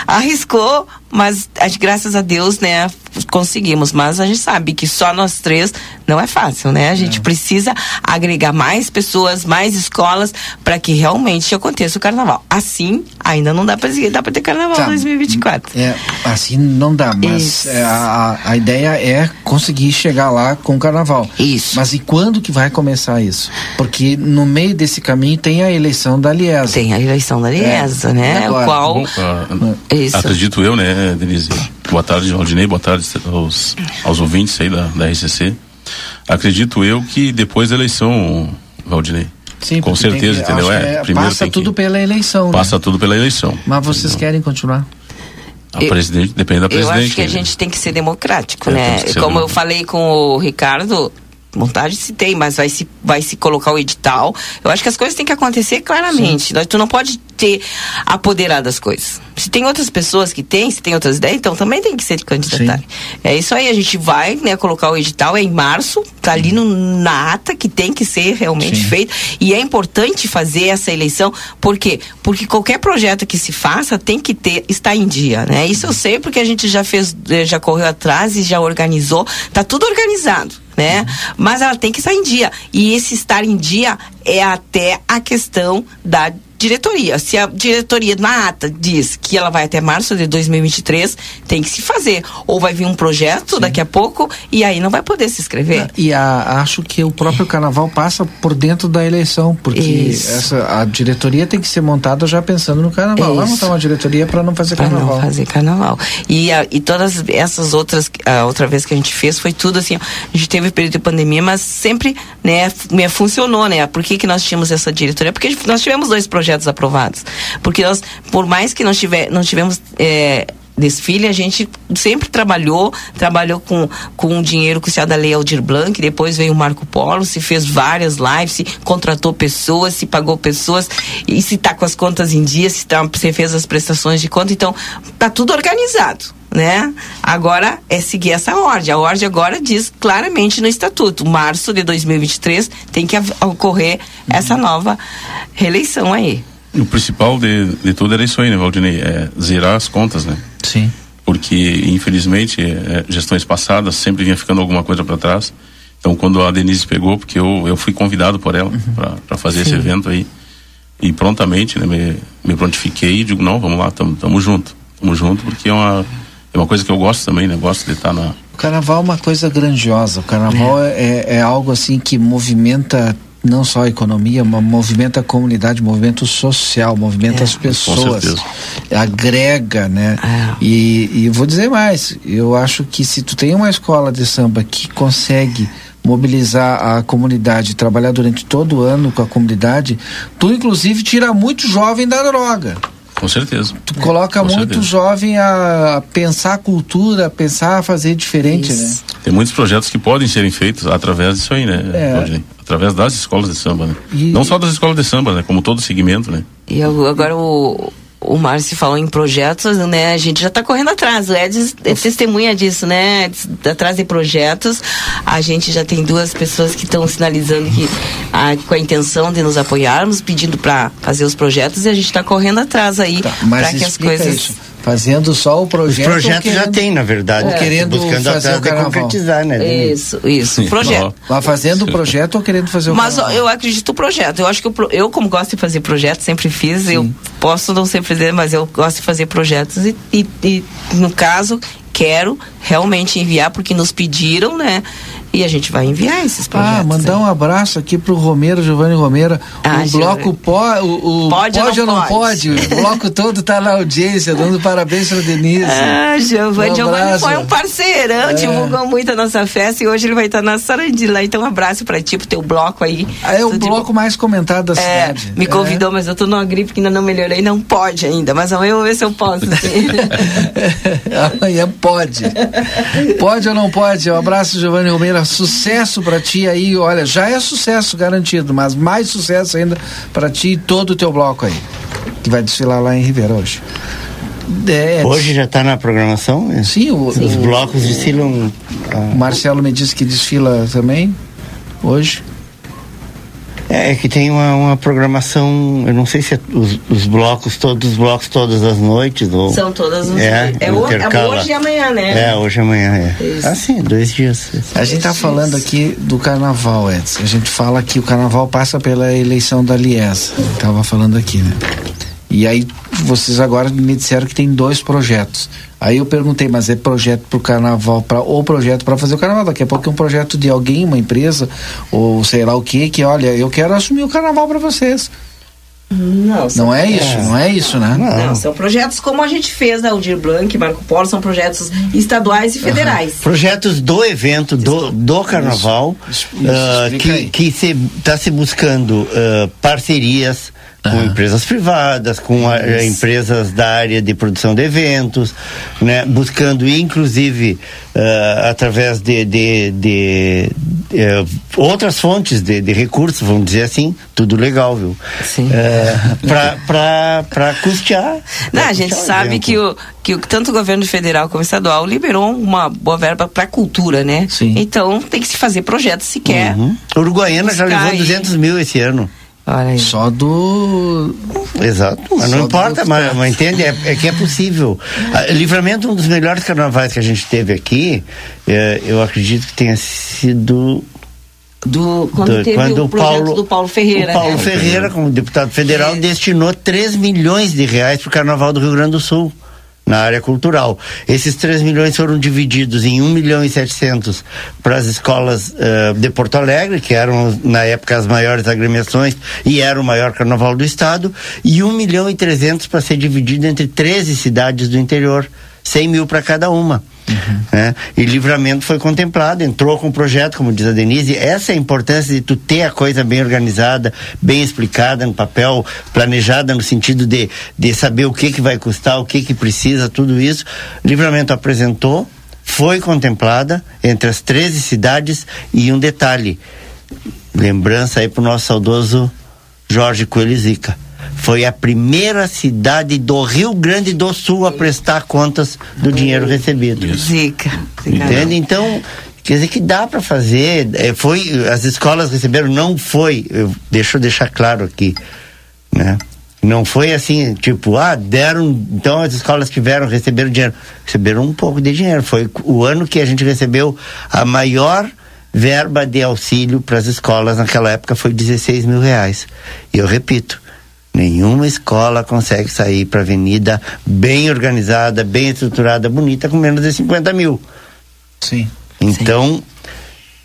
arriscou, mas a graças a Deus, né, conseguimos. Mas a gente sabe que só nós três não é fácil, né? A gente precisa agregar mais pessoas, mais escolas, para que realmente aconteça o carnaval. Assim, ainda não dá para dá ter carnaval Tá. 2024. É, assim não dá, mas é, a, a ideia é conseguir chegar lá com o carnaval. Isso. Mas e quando que vai começar isso? Porque no meio desse caminho tem a eleição da Liesa. Tem a eleição da Liesa, né? E agora? O qual Bom, ah, Isso. acredito eu, né, Denise? Boa tarde, Valdinei, boa tarde aos, aos ouvintes aí da, da RCC. Acredito eu que depois da eleição, Valdinei, Sim, Com certeza, que- entendeu? É, é, primeiro passa tem que- tudo pela eleição, né? Passa tudo pela eleição. Mas vocês querem continuar? A presidente, depende da Eu presidente. acho que a né? gente tem que ser democrático, É, né? que ser Como eu democrático. falei com o Ricardo, vontade se tem, mas vai se, vai se colocar o edital. Eu acho que as coisas têm que acontecer claramente. Nós- Tu não pode ter apoderado das coisas. Se tem outras pessoas que têm, se tem outras ideias, então também tem que ser candidatar. É isso aí, a gente vai né, colocar o edital é em março, tá ali no, na ata que tem que ser realmente feito. E é importante fazer essa eleição, por quê? Porque qualquer projeto que se faça tem que ter, estar em dia, né? Isso eu sei porque a gente já fez, eh, já correu atrás e já organizou, tá tudo organizado. Né? Mas ela tem que estar em dia. E esse estar em dia é até a questão da diretoria. Se a diretoria na ata diz que ela vai até março de 2023, tem que se fazer. Ou vai vir um projeto daqui a pouco e aí não vai poder se inscrever. E a- acho que o próprio carnaval passa por dentro da eleição, porque Isso. essa, a diretoria tem que ser montada já pensando no carnaval. Vai Isso. montar uma diretoria para não fazer Pra carnaval. não fazer carnaval. E, a- e todas essas outras, a outra vez que a gente fez foi tudo assim, a gente teve período de pandemia, mas sempre, né, né, funcionou, né? Por que que nós tínhamos essa diretoria? Porque nós tivemos dois projetos aprovados. Porque nós, por mais que nós tiver, não tivemos é, desfile, a gente sempre trabalhou, trabalhou com, com o dinheiro que se da Lei Aldir Blanc, depois veio o Marco Polo, se fez várias lives, se contratou pessoas, se pagou pessoas, e se tá com as contas em dia, se, tá, se fez as prestações de conta, então tá tudo organizado. Né? Agora é seguir essa ordem. A ordem agora diz claramente no estatuto, março de 2023 tem que ocorrer essa nova reeleição aí. E o principal de, de tudo era isso aí, né, Valdinei? É zerar as contas, né? Sim. Porque, infelizmente, é, gestões passadas sempre vinha ficando alguma coisa para trás. Então, quando a Denise pegou, porque eu, eu fui convidado por ela para fazer esse Sim. evento aí, e prontamente né, me, me prontifiquei e digo: não, vamos lá, tamo, tamo junto. Tamo junto, porque é uma, é uma coisa que eu gosto também, né? Gosto de estar na. O carnaval é uma coisa grandiosa. O carnaval é, é algo assim que movimenta não só a economia, mas movimenta a comunidade, movimenta o social, movimenta as pessoas, agrega, né? E, e vou dizer mais, eu acho que se tu tem uma escola de samba que consegue mobilizar a comunidade, trabalhar durante todo o ano com a comunidade, tu inclusive tira muito jovem da droga. Com certeza. Tu coloca Com muito certeza. jovem a pensar a cultura, a pensar a fazer diferente, né? Tem muitos projetos que podem serem feitos através disso aí, né? É. Através das escolas de samba, né? E- Não só das escolas de samba, né? Como todo segmento, né? E agora o, o Márcio falou em projetos, né? A gente já está correndo atrás. O Edson é testemunha disso, né? Atrás de projetos. A gente já tem duas pessoas que estão sinalizando que ah, com a intenção de nos apoiarmos, pedindo para fazer os projetos e a gente está correndo atrás aí Tá, para que as coisas. isso. Fazendo só o projeto. Os projetos ou já querendo- tem, na verdade. Ou querendo buscando fazer o carnaval. concretizar, né? Isso, isso. Projeto. Mas fazendo o projeto ou querendo fazer o Mas carnaval? eu acredito no projeto. Eu acho que o pro- eu, como gosto de fazer projetos, sempre fiz. Eu posso não ser presidente, mas eu gosto de fazer projetos. E, e- e, no caso, quero realmente enviar, porque nos pediram, né? E a gente vai enviar esses projetos. Ah, mandar um abraço aqui pro Romero, Giovanni Romero. Ah, o bloco o, o Pode ou não não pode? pode? O bloco todo tá na audiência, dando parabéns pra Denise. Ah, Giovanni, Um Giovanni foi um parceirão, É. divulgou muito a nossa festa e hoje ele vai estar na Sarandi lá. Então, um abraço pra ti, pro teu bloco aí. Ah, É o bloco mais comentado da É, cidade. me convidou, mas eu tô numa gripe que ainda não melhorei, não pode ainda, mas amanhã eu vou ver se eu posso. Amanhã pode. Pode ou não pode? Um abraço, Giovanni Romero. Sucesso pra ti aí. Olha, já é sucesso garantido, mas mais sucesso ainda pra ti e todo o teu bloco aí. Que vai desfilar lá em Ribeira hoje. É, Hoje já está na programação? Sim, o- os o- blocos desfilam. O Marcelo me disse que desfila também hoje. É, é que tem uma, uma programação, eu não sei se é os, os blocos, todos os blocos todas as noites. Ou, São todas os é, é, o- é intercala. hoje e amanhã, né? É, hoje e amanhã, é. Isso. Ah, sim, dois dias. A gente tá falando aqui do carnaval, Edson. A gente fala que o carnaval passa pela eleição da Liesa. Tava falando aqui, né? E aí vocês agora me disseram que tem dois projetos. Aí eu perguntei, mas é projeto pro carnaval pra, ou projeto para fazer o carnaval? Daqui a pouco é um projeto de alguém, uma empresa, ou sei lá o que, que olha, eu quero assumir o carnaval para vocês. Não, Não é isso, não é isso, né? Não, são projetos como a gente fez na Aldir Blanc, Marco Polo, são projetos estaduais e federais. Projetos do evento, do, do carnaval, ah, que, que se está se buscando ah, parcerias com empresas privadas, com a- eh, empresas da área de produção de eventos, né, buscando inclusive ah, através de, de, de, eh, outras fontes de, de recursos, vamos dizer assim, tudo legal, viu? Sim. para custear. Não, pra a gente sabe evento. que, o, que o, tanto o governo federal como o estadual liberou uma boa verba para cultura, né? Então tem que se fazer projetos se quer. Uhum. Uruguaiana já levou aí. 200 mil esse ano. Só do. Exato, mas Só não do importa, mas, mas entende? É, é que é possível. Ah, Livramento, um dos melhores carnavais que a gente teve aqui, eh, eu acredito que tenha sido. Do, quando teve o projeto do Paulo Ferreira, O Paulo né? Ferreira, como deputado federal, destinou 3 milhões de reais para o Carnaval do Rio Grande do Sul. Na área cultural. Esses 3 milhões foram divididos em 1 milhão e 700 para as escolas eh, de Porto Alegre, que eram na época as maiores agremiações e era o maior carnaval do estado, e 1 milhão e 300 para ser dividido entre 13 cidades do interior, 100 mil para cada uma. Né? E livramento foi contemplado, entrou com o projeto, como diz a Denise. Essa é a importância de tu ter a coisa bem organizada, bem explicada no papel, planejada no sentido de, de saber o que, que vai custar, o que, que precisa, tudo isso. Livramento apresentou, foi contemplada entre as 13 cidades e um detalhe, lembrança aí pro nosso saudoso Jorge Coelho Zica. Foi a primeira cidade do Rio Grande do Sul a prestar contas do dinheiro recebido. Zica. Entende? Então, quer dizer que dá para fazer. É, foi, as escolas receberam, não foi. Eu, deixa eu deixar claro aqui, né? Não foi assim, tipo, ah, deram, então as escolas tiveram, receberam dinheiro. Receberam um pouco de dinheiro. Foi o ano que a gente recebeu a maior verba de auxílio para as escolas naquela época foi 16 mil reais. E eu repito, nenhuma escola consegue sair para a avenida bem organizada, bem estruturada, bonita, com menos de 50 mil. Sim. Então,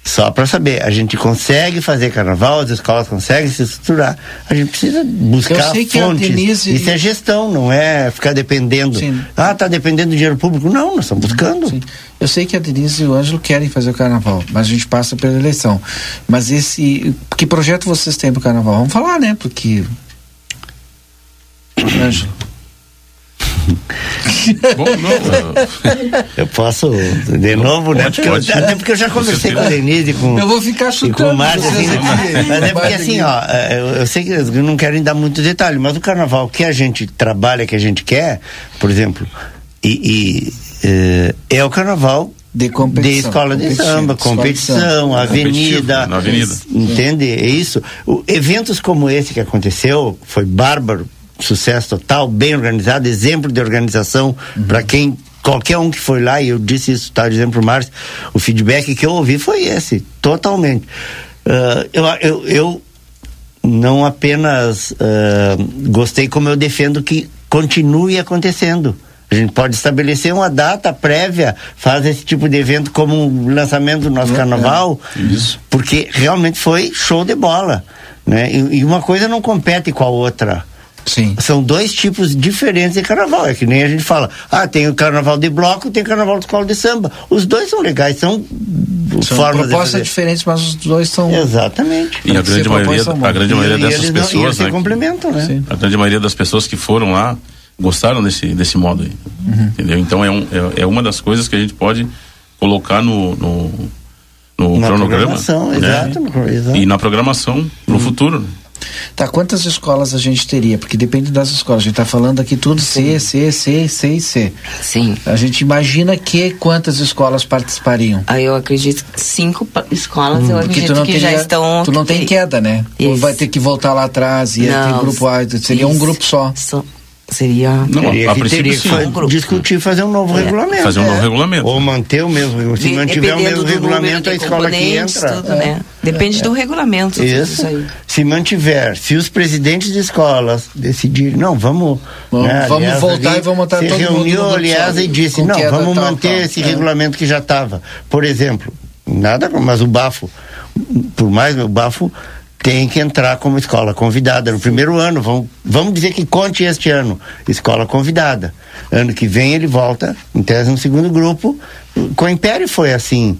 só para saber, a gente consegue fazer carnaval, as escolas conseguem se estruturar. A gente precisa buscar Eu sei que a fontes. Denise- Isso é gestão, não é ficar dependendo. Ah, tá dependendo do dinheiro público. Não, nós estamos buscando. Eu sei que a Denise e o Ângelo querem fazer o carnaval, mas a gente passa pela eleição. Mas esse. Que projeto vocês têm pro carnaval? Vamos falar, né? Porque. Ângelo. Bom, não, Eu posso, de novo, né? Porque eu- até porque eu já conversei com a certeza. Denise com. Eu vou ficar e com chutando o Márcio, assim, aqui. mas é porque assim, ó, é, eu, eu sei que eles não querem dar muito detalhe, mas o carnaval que a gente trabalha, que a gente quer, por exemplo, e, e, eh, é o carnaval de, de escola de samba, competição, samba. avenida, avenida. entende? É isso. O, eventos como esse que aconteceu foi bárbaro, sucesso total, bem organizado, exemplo de organização para quem qualquer um que foi lá e eu disse isso, tá dizendo pro Márcio, o feedback que eu ouvi foi esse, totalmente. Ah, eu, eu, eu não apenas ah, gostei, como eu defendo que continue acontecendo. A gente pode estabelecer uma data prévia, faz esse tipo de evento como um lançamento do nosso É, carnaval, Isso. porque realmente foi show de bola. Né? E, e uma coisa não compete com a outra. Sim. São dois tipos diferentes de carnaval. É que nem a gente fala, ah, tem o carnaval de bloco, tem o carnaval de escola de samba. Os dois são legais, são, São formas propostas diferentes, mas os dois são. Exatamente. E a grande maioria, a grande maioria E dessas eles não- e pessoas, eles se né, complementam, né? A grande maioria das pessoas que foram lá gostaram desse, desse modo aí. Uhum. Entendeu? Então é, um, é, é uma das coisas que a gente pode colocar no, no, no Na cronograma. programação, né? exato, no- exato. E na programação pro futuro. Tá, quantas escolas a gente teria? Porque depende das escolas. A gente tá falando aqui tudo C, C, C, C e C. Sim. A gente imagina que quantas escolas participariam? Aí eu acredito que cinco escolas, eu Hum. Porque acredito que teria- já estão. Tu não tem queda, né? Ou Isso. vai ter que voltar lá atrás e Não, grupo A, seria um isso. grupo só. Seria. Não, teria a que, princípio, teria que fa- discutir fazer um novo É. regulamento. Fazer um novo É. regulamento. Ou manter o mesmo regulamento. Se mantiver o mesmo regulamento, a escola que entra. Tudo, né? Depende do regulamento. tudo Isso. aí. Se mantiver, se os presidentes de escolas decidirem, não, vamos. Vamos- né, vamos aliás, voltar ali e vamos montar se todo mundo no reuniu, aliás, e disse, não, queda vamos tal, manter tal. esse É. regulamento que já estava. Por exemplo, nada, mas o bafo, por mais o bafo, tem que entrar como escola convidada no primeiro ano. Vamos, vamos dizer que conte este ano, escola convidada. Ano que vem ele volta, em tese, no segundo grupo. Com o Império foi assim.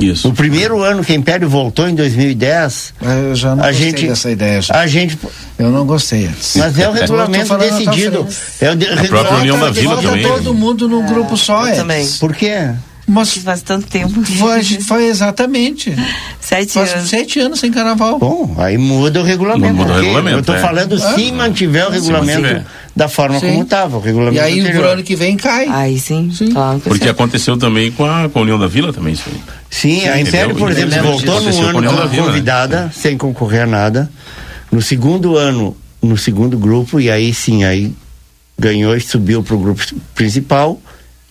Isso. O primeiro ano que o Império voltou, em 2010, Eu já não a gostei gente, dessa ideia. já. a gente Eu não gostei. mas é o regulamento decidido. É o de, própria regulamento União da Vila também. todo mundo num grupo só, eu é. também. Por quê? Mas Faz tanto tempo. foi, foi exatamente. Sete Faz anos. sete anos sem carnaval. Bom, aí muda o regulamento. Muda o regulamento, Eu tô é. falando se mantiver o Se regulamento mantiver. da forma Sim. como estava. O regulamento E aí anterior. pro ano que vem cai. Aí sim. Claro que Porque sim. aconteceu também com a, com a União da Vila também isso aí. Sim, a Império, por exemplo, voltou num ano como Vila, né? convidada, sem concorrer a nada. No segundo ano, no segundo grupo, e aí sim, aí ganhou e subiu pro grupo principal.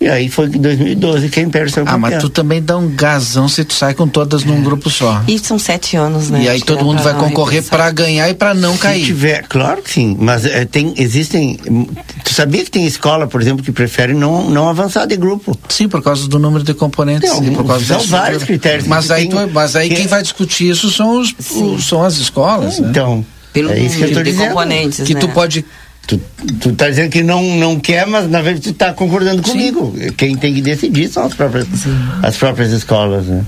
E aí foi em 2012 que a Império saiu Ah, mas campeã. tu também dá um gasão se tu sai com todas num grupo só. E são sete anos, né? E aí todo mundo vai concorrer pra ganhar e pra não Se cair. tiver, claro que sim, mas é, tem, existem. Tu sabia que tem escola, por exemplo, que prefere não, não avançar de grupo? Sim, por causa do número de componentes Tem por causa são vários estrutura. critérios Mas que aí, tem- tu- mas aí que- quem vai discutir isso são, os, os- são as escolas. né? Então, Pelo é isso que eu número tô de dizendo. componentes, Que né? tu pode. Tu, tu tá dizendo que não, não quer, mas na verdade tu tá concordando comigo. Quem tem que decidir são as próprias, as próprias escolas, né?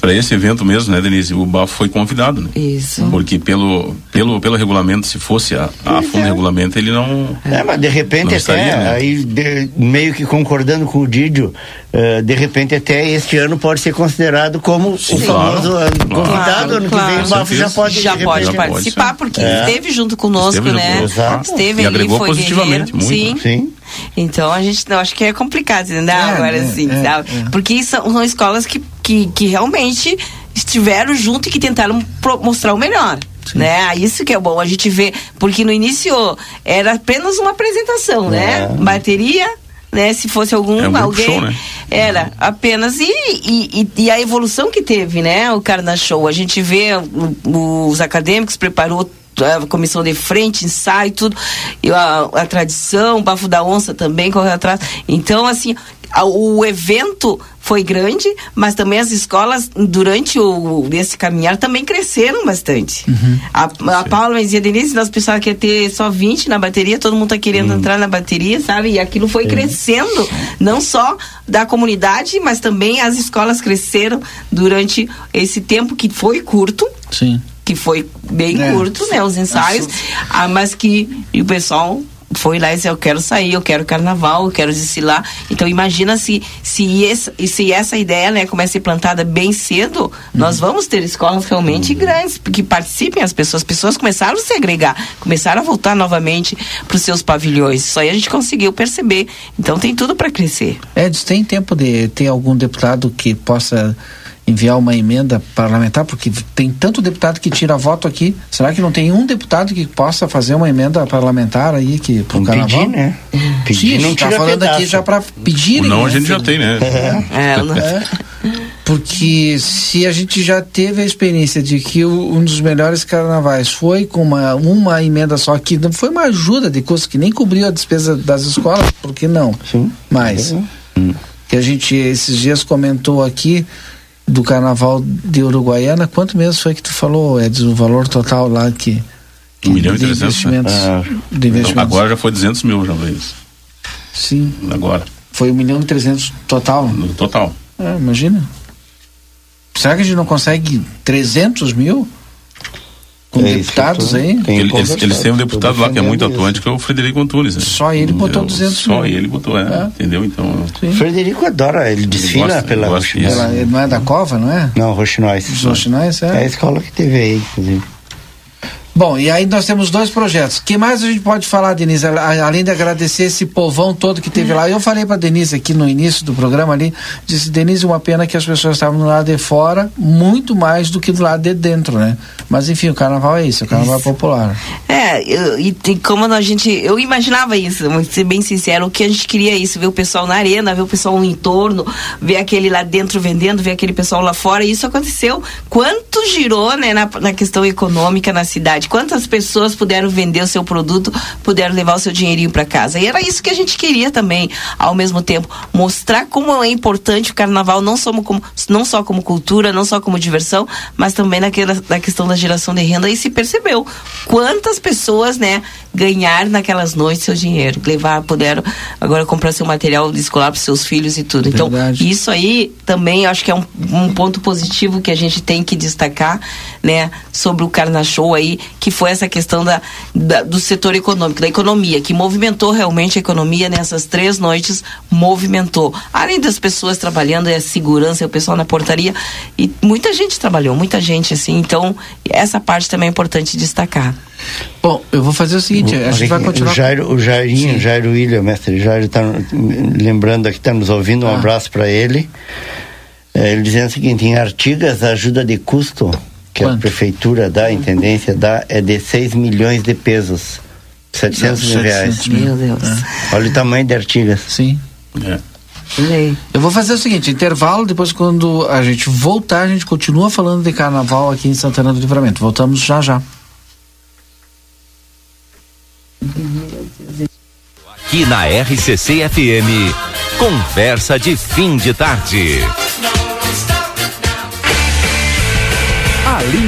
Para esse evento mesmo, né, Denise? O Bafo foi convidado, né? Isso. Porque pelo, pelo, pelo regulamento, se fosse a, a fundo regulamento, ele não. É, mas de repente até, estaria, né? aí de- meio que concordando com o Didio, eh, de repente até este ano pode ser considerado como o Sim, famoso claro, ano claro. convidado, ano que Claro. vem o Bafo já pode já de pode repente- participar, porque É. esteve junto conosco, Esteve né? conosco. Exato. Esteve E ali, agregou foi positivamente guerreiro. muito. Sim. Sim. Então a gente não acho que é complicado, entendeu? É, Agora é, assim, é, sabe? é. Porque são, são escolas que, que, que realmente estiveram junto e que tentaram pro- mostrar o melhor. Né? Isso que é bom, a gente vê, porque no início era apenas uma apresentação, né? Bateria, né? Se fosse algum É um alguém. show, né? Era apenas. E, e, e- e a evolução que teve, né? O Carna Show. A gente vê o- os acadêmicos preparou a comissão de frente, ensaio, tudo, e a, a tradição, o bafo da onça também correu atrás. Então, assim, a- o evento foi grande, mas também as escolas, durante o, esse caminhar, também cresceram bastante. A, a Paula dizia, Denise, nós pensávamos que ia ter só 20 na bateria, todo mundo tá querendo entrar na bateria, sabe? E aquilo foi crescendo, não só da comunidade, mas também as escolas cresceram durante esse tempo que foi curto, Sim. Que foi bem É. curto, né? Os ensaios, ah, mas que o pessoal foi lá e disse, eu quero sair, eu quero carnaval, eu quero desfilar. Então imagina se se essa, se essa ideia, né, começa a ser plantada bem cedo, nós vamos ter escolas realmente grandes, que participem as pessoas, as pessoas começaram a se agregar, começaram a voltar novamente para os seus pavilhões. Isso aí a gente conseguiu perceber. Então tem tudo para crescer. Edson, tem tempo de ter algum deputado que possa enviar uma emenda parlamentar? Porque tem tanto deputado que tira voto aqui. Será que não tem um deputado que possa fazer uma emenda parlamentar aí que pro Vamos carnaval? pedir, né? Pedir Sim, não tá falando pedaço. aqui já para pedir. Não a gente já tem, né? É, não- Porque se a gente já teve a experiência de que o- um dos melhores carnavais foi com uma, uma emenda só, que não foi uma ajuda de custo, que nem cobriu a despesa das escolas, por que não? Sim. Mas, que a gente esses dias comentou aqui do carnaval de Uruguaiana, quanto mesmo foi que tu falou, Edson, o valor total lá que... Um milhão e de trezentos, né? investimentos, Ah, de investimentos. Agora já foi 200 mil, já veio isso. Sim. Agora. Foi um milhão e trezentos total. No total. É, imagina. Será que a gente não consegue 300 mil? Com É isso deputados aí? Tem Ele- eles, eles têm um deputado lá que é muito defendendo atuante, que é o Frederico Antunes. Né? Só ele botou Eu- 200 Só mil. ele botou, é, É. Entendeu? Então. Sim. Frederico adora, ele desfila gosta, pela ele gosta Roxinóis. disso. Ela, ele não é da cova, não é? Não, Roxinóis. Os Roxinóis, É a é. escola que teve aí, inclusive. Bom, e aí nós temos dois projetos. O que mais a gente pode falar, Denise? Além de agradecer esse povão todo que teve lá. Eu falei pra Denise aqui no início do programa ali, disse, Denise, uma pena que as pessoas estavam do lado de fora muito mais do que do lado de dentro, né? Mas enfim, o carnaval é isso, o carnaval é popular. É, eu, e, e como a gente. Eu imaginava isso, vou ser bem sincero, o que a gente queria é isso, ver o pessoal na arena, ver o pessoal no entorno, ver aquele lá dentro vendendo, ver aquele pessoal lá fora, e isso aconteceu. Quanto girou, né, na, na questão econômica na cidade? Quantas pessoas puderam vender o seu produto, puderam levar o seu dinheirinho para casa? E era isso que a gente queria também, ao mesmo tempo, mostrar como é importante o carnaval, não só como, não só como cultura, não só como diversão, mas também naquela, na questão da geração de renda. E se percebeu quantas pessoas, né, ganhar naquelas noites seu dinheiro, levar, puderam agora comprar seu material escolar para seus filhos e tudo. Então, Verdade. isso aí também acho que é um, um ponto positivo que a gente tem que destacar, né, sobre o Carna Show aí, que foi essa questão da, da, do setor econômico, da economia, que movimentou realmente a economia nessas três noites, movimentou. Além das pessoas trabalhando, e a segurança, e o pessoal na portaria, e muita gente trabalhou, muita gente, assim, então essa parte também é importante destacar. Bom, eu vou fazer o seguinte, a gente vai continuar. O Jairo, o Jairinho, Sim. Jairo William, mestre Jairo, está lembrando aqui, está nos ouvindo, um ah. abraço para ele. É, ele dizendo o seguinte: em Artigas, a ajuda de custo que Quanto? a prefeitura dá, a intendência dá, é de 6 milhões de pesos. 700 mil reais. Meu Deus. É. Olha o tamanho de Artigas. Sim. É. Eu vou fazer o seguinte, intervalo, depois quando a gente voltar, a gente continua falando de carnaval aqui em Santana do Livramento. Voltamos já já. Aqui na RCC FM, conversa de fim de tarde. Carolina.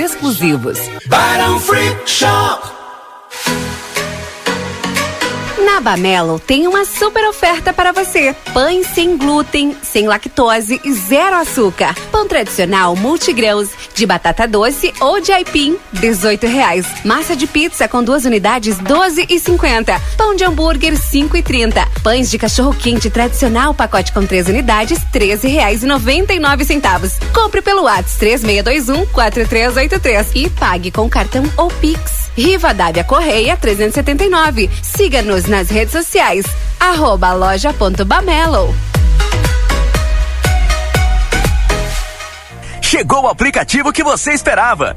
exclusivos. Free Shop. Na Bamelo tem uma super oferta para você. Pães sem glúten, sem lactose e zero açúcar. Pão tradicional multigrãos de batata doce ou de aipim, 18 reais. Massa de pizza com duas unidades, 12 e 50. Pão de hambúrguer, 5 e 30. Pães de cachorro quente tradicional, pacote com três unidades, 13 reais e 99 centavos. Compre pelo WhatsApp 3621 4383 e pague com cartão ou Pix. Riva Dávia Correia 379. Siga-nos nas redes sociais. Arroba loja.bamelo. Chegou o aplicativo que você esperava.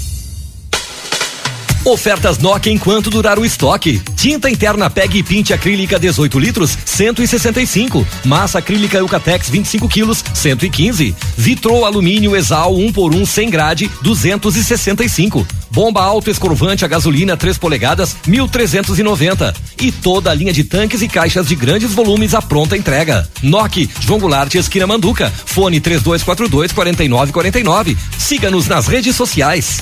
Ofertas Nokia enquanto durar o estoque. Tinta interna PEG e pinte acrílica 18 litros, 165. Massa acrílica Eucatex 25 quilos, 115. Vitrô alumínio Exal 1 por 1 sem grade, 265. Bomba alto escorvante a gasolina 3 polegadas, 1.390. E toda a linha de tanques e caixas de grandes volumes à pronta entrega. Nokia, João Goulart, esquina Manduca. Fone 3242 4949. Siga-nos nas redes sociais.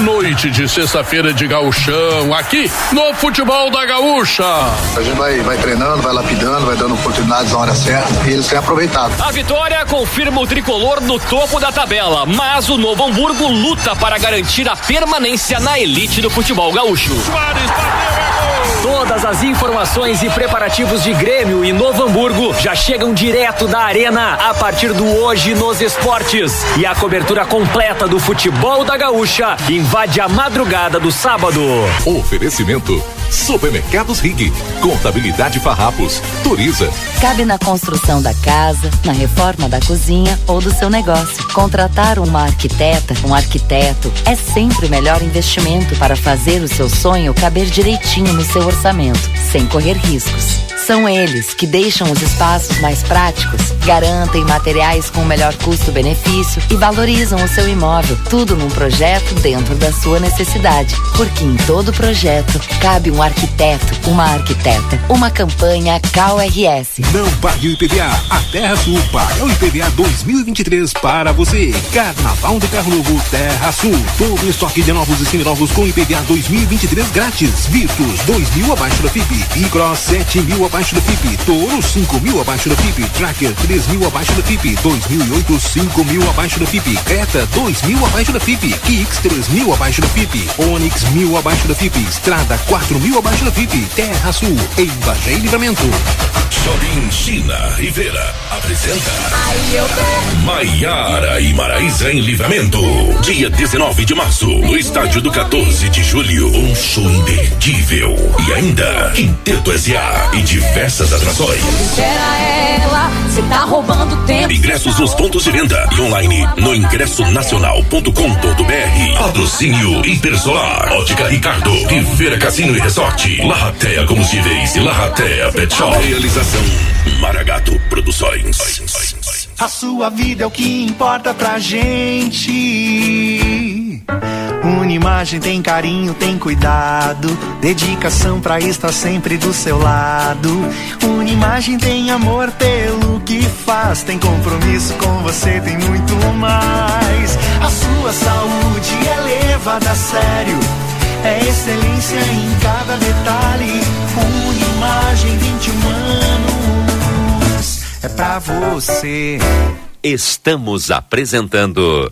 Noite de sexta-feira de gauchão, aqui no Futebol da Gaúcha. A gente vai, vai treinando, vai lapidando, vai dando oportunidades na hora certa e eles têm aproveitado. A vitória confirma o tricolor no topo da tabela, mas o Novo Hamburgo luta para garantir a permanência na elite do futebol gaúcho. Todas as informações e preparativos de Grêmio e Novo Hamburgo já chegam direto da arena a partir do Hoje nos Esportes. E a cobertura completa do futebol da Gaúcha invade a madrugada do sábado. Oferecimento. Supermercados Rig. Contabilidade Farrapos. Turiza. Cabe na construção da casa, na reforma da cozinha ou do seu negócio. Contratar uma arquiteta, um arquiteto, é sempre o melhor investimento para fazer o seu sonho caber direitinho no seu orçamento, sem correr riscos. São eles que deixam os espaços mais práticos, garantem materiais com o melhor custo-benefício e valorizam o seu imóvel. Tudo num projeto dentro da sua necessidade. Porque em todo projeto cabe um arquiteto, uma arquiteta. Uma campanha CalRS. Não pague o IPVA. A Terra Sul paga o IPVA 2023 para você. Carnaval de Carro Novo Terra Sul. Todo estoque de novos e seminovos com IPVA 2023 grátis. Virtus 2 mil abaixo da FIP. E-Cross 7 mil abaixo da FIP. Toro 5 mil abaixo da FIP. Tracker 3 mil abaixo da FIP. 2008 5 mil abaixo da FIP. Creta 2 mil abaixo da FIP. Kicks 3 mil abaixo da FIP. Onix mil abaixo da FIP. Estrada 4 mil abaixo da FIP. Terra Sul. Em Bagé e Livramento. Shopping China Rivera apresenta Maiara e Maraísa em Livramento. Dia 19 de março, no estádio do 14 de julho. Um show imperdível. E ainda, Quinteto SA e diversas atrações. Era ela, você tá roubando tempo. Ingressos nos pontos de venda e online no ingressonacional.com.br. Patrocínio Hipersolar, Ótica Ricardo, Rivera Cassino e Resort, Larratea Combustíveis e Larratea Pet Shop. Realização Maragato Produções. A sua vida é o que importa pra gente. Unimagem tem carinho, tem cuidado, dedicação pra estar sempre do seu lado. Unimagem tem amor pelo que faz, tem compromisso com você, tem muito mais. A sua saúde é levada a sério, é excelência em cada detalhe. Unimagem 21 anos, é pra você. Estamos apresentando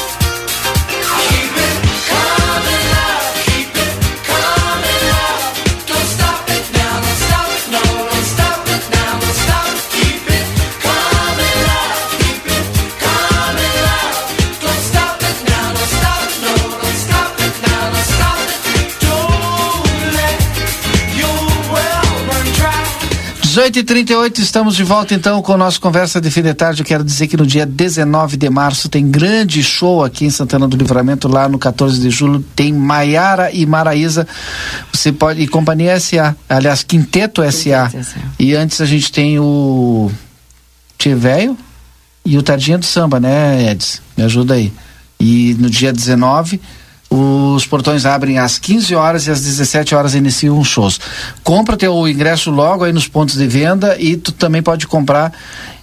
Às 8h38 estamos de volta então com o nosso Conversa de Fim de Tarde. Eu quero dizer que no dia 19 de março tem grande show aqui em Santana do Livramento, lá no 14 de julho. Tem Maiara e Maraísa. Você pode. E Companhia SA. Aliás, Quinteto SA. E antes a gente tem o Velho e o Tardinha do Samba, né, Edson? Me ajuda aí. E no dia 19 Os portões abrem às 15 horas e às 17 horas iniciam os shows. Compra teu ingresso logo aí nos pontos de venda e tu também pode comprar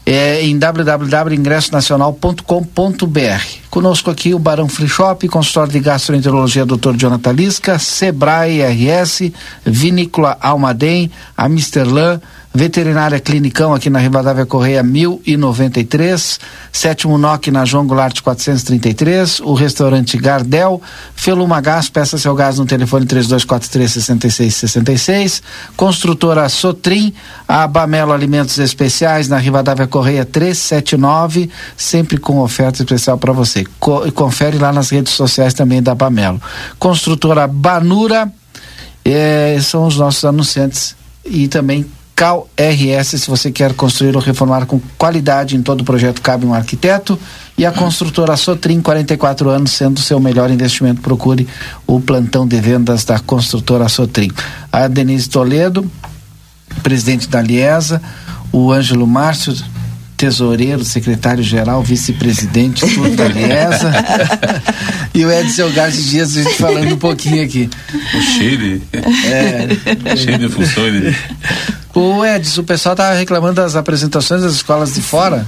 é, em www.ingressonacional.com.br. Conosco aqui o Barão Free Shop, consultório de gastroenterologia Dr. Jonathan Lisca, Sebrae RS, Vinícola Almaden, Amsterlan, Veterinária Clinicão aqui na Rivadavia Correia 1093, Sétimo NOC na João Goulart 433, o restaurante Gardel, Feluma Gás, peça seu gás no telefone 3243 6666, construtora Sotrim, a Bamelo Alimentos Especiais na Rivadavia Correia 379, sempre com oferta especial para você. Co confere lá nas redes sociais também da Bamelo. Construtora Banura, eh, são os nossos anunciantes e também Cal RS, se você quer construir ou reformar com qualidade em todo o projeto, cabe um arquiteto. E a construtora Sotrim, 44 anos, sendo o seu melhor investimento. Procure o plantão de vendas da construtora Sotrim. A Denise Toledo, presidente da Liesa, o Ângelo Márcio, tesoureiro, secretário-geral, vice-presidente, tudo da Liesa. e o Edson Garcia Dias, a gente falando um pouquinho aqui. O cheio de, É. cheio de funções. Né? O Edson, o pessoal tava reclamando das apresentações das escolas de fora.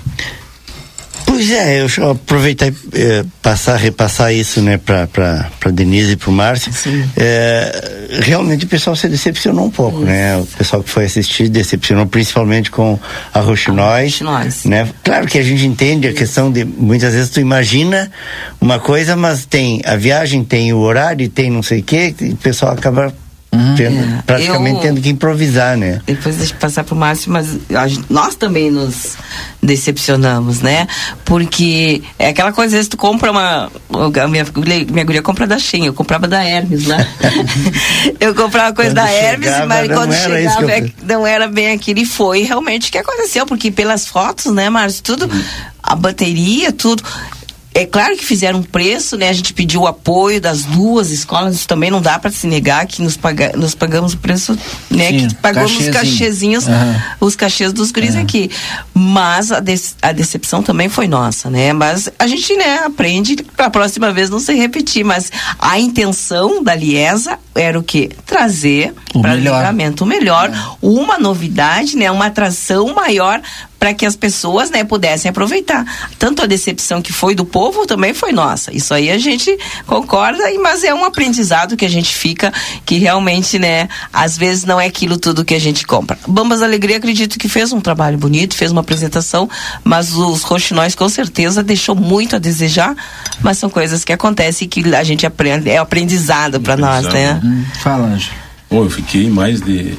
Pois é, eu aproveitar e eh, passar, repassar isso, né, pra, pra, pra Denise e pro Márcio. Eh, realmente o pessoal se decepcionou um pouco, né? O pessoal que foi assistir decepcionou principalmente com a Roxinóis, né? Claro que a gente entende a questão de, muitas vezes tu imagina uma coisa, mas tem a viagem, tem o horário, tem não sei o quê, e o pessoal acaba tendo, praticamente Eu- tendo que improvisar, né? Depois deixa eu passar pro Márcio, mas gente- nós também nos decepcionamos, né? Porque é aquela coisa, às vezes tu compra uma. A minha, minha guria compra da Shein, eu comprava da Hermes lá. eu comprava coisa Quando da Hermes, chegava, mas não quando era chegava eu- é- não era bem aquilo. E foi realmente o que aconteceu, porque pelas fotos, né, Márcio? Tudo, a bateria, tudo. É claro que fizeram um preço, né? A gente pediu o apoio das duas escolas, isso também não dá para se negar que nos, paga, nos pagamos o preço, né? Sim, que pagamos os cachezinho. cachezinhos, Aham. os cachês dos guris aqui. Mas a, des- a decepção também foi nossa, né? Mas a gente, né, aprende para a próxima vez não se repetir. Mas a intenção da Liesa era o quê? Trazer O para melhor. o melhor, uma novidade, né? Uma atração maior para que as pessoas, né, pudessem aproveitar. Tanto a decepção que foi do povo também foi nossa. Isso aí a gente concorda, e- mas é um aprendizado que a gente fica que realmente, né, às vezes não é aquilo tudo que a gente compra. Bambas Alegria acredito que fez um trabalho bonito, fez uma apresentação, mas os roxinóis com certeza deixou muito a desejar, mas são coisas que acontecem e que a gente aprende, é aprendizado para nós, né? Aprendizado. Fala, Anjo. Pô, eu fiquei mais de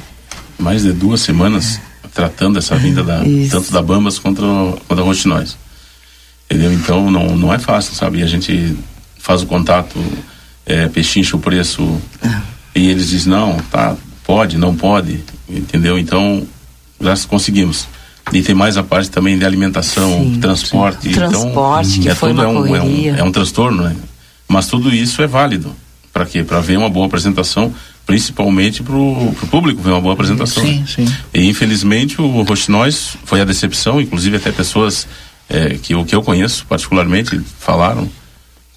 mais de duas semanas tratando essa vinda da, tanto da Bambas quanto, quanto da Roxinóis. Entendeu? Então não, não é fácil, sabe? A gente faz o contato, é, pechincha o preço e eles dizem, não, tá, pode, não pode, entendeu? Então, já conseguimos. E tem mais a parte também de alimentação, transporte. então, Transporte, que é foi tudo é um, é, um, é um transtorno, né? Mas tudo isso é válido. Para quê? Para ver uma boa apresentação, principalmente para o público ver uma boa apresentação. Sim, sim. E infelizmente o Rochinóis foi a decepção, inclusive até pessoas eh, que, eu- que eu conheço particularmente falaram.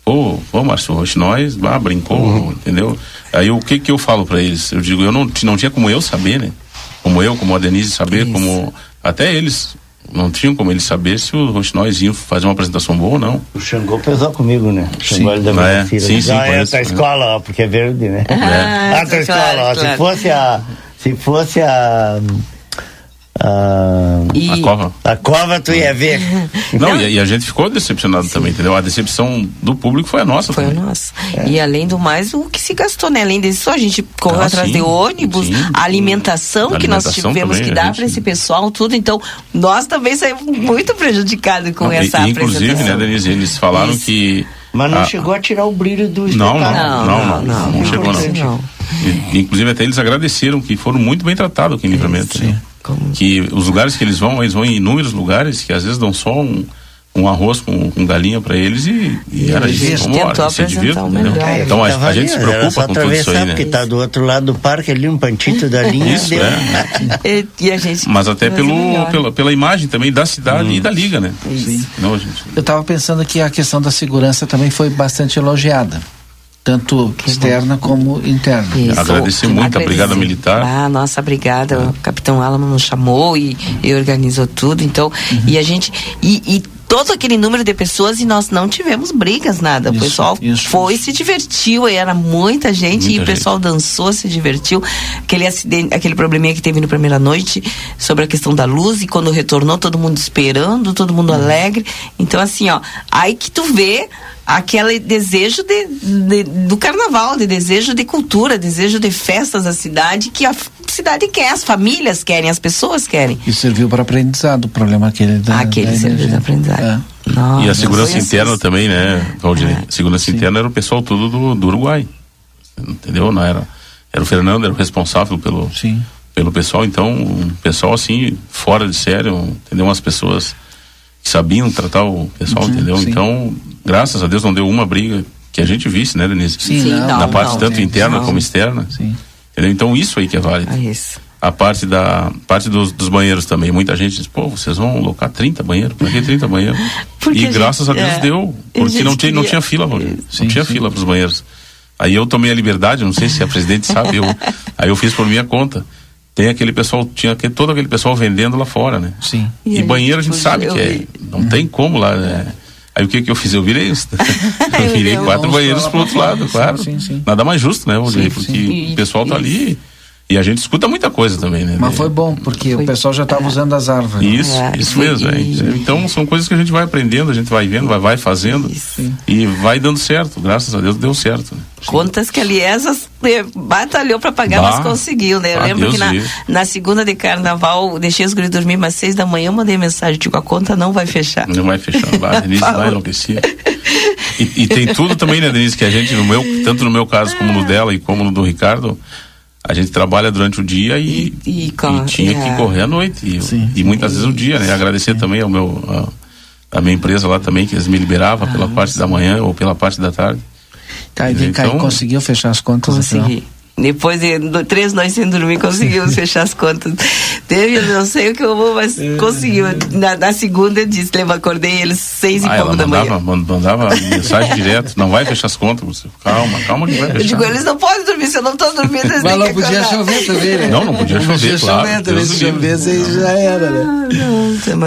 Pô, pô Márcio, o Rochinóis, ah, brincou, entendeu? Aí o que que eu falo para eles? Eu digo, eu não, não tinha como eu saber, né? Como eu, como a Denise saber, como até eles não tinham como eles saber se o Rochinóis ia fazer uma apresentação boa ou não. O Xangô pesou comigo, né? O Xangô Sim. ele da minha é? filha. Sim, sim, Ah, é conheço, a tua né? escola, ó, porque é verde, né? É. Ah, tua claro, escola, ó. Se claro. fosse a. Se fosse a. A, A cova. a cova tu ia ver. Não, e, a- e a gente ficou decepcionado também, entendeu? A decepção do público foi a nossa Foi também. a nossa. E além do mais, o que se gastou, né? Além disso, a gente correu Ah, atrás sim, de ônibus, sim. a alimentação que nós Alimentação tivemos também, que a dar gente- para esse pessoal, tudo. Então, nós também saímos muito prejudicados com Não, e- essa e, inclusive, apresentação. né, Denise, eles falaram Isso. que. Mas não a- chegou a tirar o brilho do Não, espetáculo. não, não, não, não, chegou não. não. E- Inclusive até eles agradeceram que foram muito bem tratados aqui em Livramento. né? Que os lugares que eles vão, eles vão em inúmeros lugares que às vezes dão só um, um arroz com, com galinha para eles e, e era eles isso. Vamos tentou embora, se melhor. Então a, a gente se preocupa com tudo isso atravessar, aí, né? porque tá do outro lado do parque ali, um pantito da linha. Isso, deu. é. E, e a gente. Mas até pelo, melhor. pela, pela imagem também da cidade e da liga, né? Sim. Não, gente. Eu estava pensando que a questão da segurança também foi bastante elogiada. Tanto externa como interna. Isso. Agradecer muito a Brigada Militar. Ah, nossa brigada, o Capitão Alamo nos chamou e, e organizou tudo, então, e a gente, e, e todo aquele número de pessoas e nós não tivemos brigas, nada. o pessoal foi, se divertiu, e era muita gente Muita e o pessoal dançou, se divertiu. Aquele acidente, aquele probleminha que teve na primeira noite sobre a questão da luz e quando retornou todo mundo esperando, todo mundo alegre. Então assim, ó, aí que tu vê aquele desejo de, de- do carnaval, de desejo de cultura, desejo de festas da cidade que a cidade quer, as famílias querem, as pessoas querem. E serviu para aprendizado, o problema aquele da. Aquele da serviu de aprendizado. e a segurança assim. interna também, né, Valdinei? Segurança interna era o pessoal todo do, do Uruguai. Entendeu? Não era, era o Fernando, era o responsável pelo, pelo pessoal. Então, um pessoal assim, fora de sério, entendeu? Umas pessoas sabiam tratar o pessoal, Uhum, entendeu? sim. Então, graças a Deus não deu uma briga que a gente visse, né, Denise? Sim, Sim, não, Na não, parte não, tanto sim, interna não. como externa. Sim. Entendeu? Então, isso aí que é válido. A parte da parte dos, dos banheiros também. Muita gente diz, pô, vocês vão locar 30 banheiros? Pra que 30 banheiros? Porque e a graças gente- a Deus é, deu. Porque não tinha, não tinha fila, Valdir. Não tinha fila pros banheiros. Aí eu tomei a liberdade, não sei se a presidente sabe, eu, aí eu fiz por minha conta. Tem aquele pessoal, tinha aquele, todo aquele pessoal vendendo lá fora, né? Sim. E, E banheiro a gente sabe que é. Não tem como lá, né? Aí o que que eu fiz? Eu virei isso. eu virei quatro banheiros pro outro lado, claro. sim, sim. Nada mais justo, né, Porque sim. o pessoal tá ali e a gente escuta muita coisa também, né? Mas foi bom, porque o pessoal já estava usando as árvores. Isso, isso mesmo. é. Então são coisas que a gente vai aprendendo, a gente vai vendo, vai, vai fazendo e vai dando certo. Graças a Deus deu certo. né? Contas que a Liesas eh, batalhou para pagar, Bah. mas conseguiu, né? Eu Ah, lembro Deus que na, na segunda de carnaval, deixei os guris dormir umas seis da manhã, mandei mensagem, digo, a conta não vai fechar. Não vai fechar. Vai, a Denise vai enlouquecer. E, e tem tudo também, né, Denise, que a gente, no meu, tanto no meu caso como no dela e como no do Ricardo, a gente trabalha durante o dia e, E, e corre, tinha é. que correr à noite. E, e muitas vezes o dia, né? Agradecer também ao meu, a, a minha empresa lá também, que eles me liberavam pela parte da manhã ou pela parte da tarde. Tá, e vem cá, Então- e conseguiu fechar as contas afinal? Consegui. Depois de três noites sem dormir, conseguimos fechar as contas. Teve, eu não sei o que eu vou, mas conseguiu. Na, na segunda eu disse, lembra, acordei eles seis e Ah, pouco ela da manhã. mandava, man- mandava mensagem direto, não vai fechar as contas. Você, calma, calma que vai Eu fechar. digo, eles não podem dormir, se eu não tô dormindo, eles Mas não podia acordar. chover também, né? Não, não podia Não chover, claro. chover também, se chovesse aí já era, né?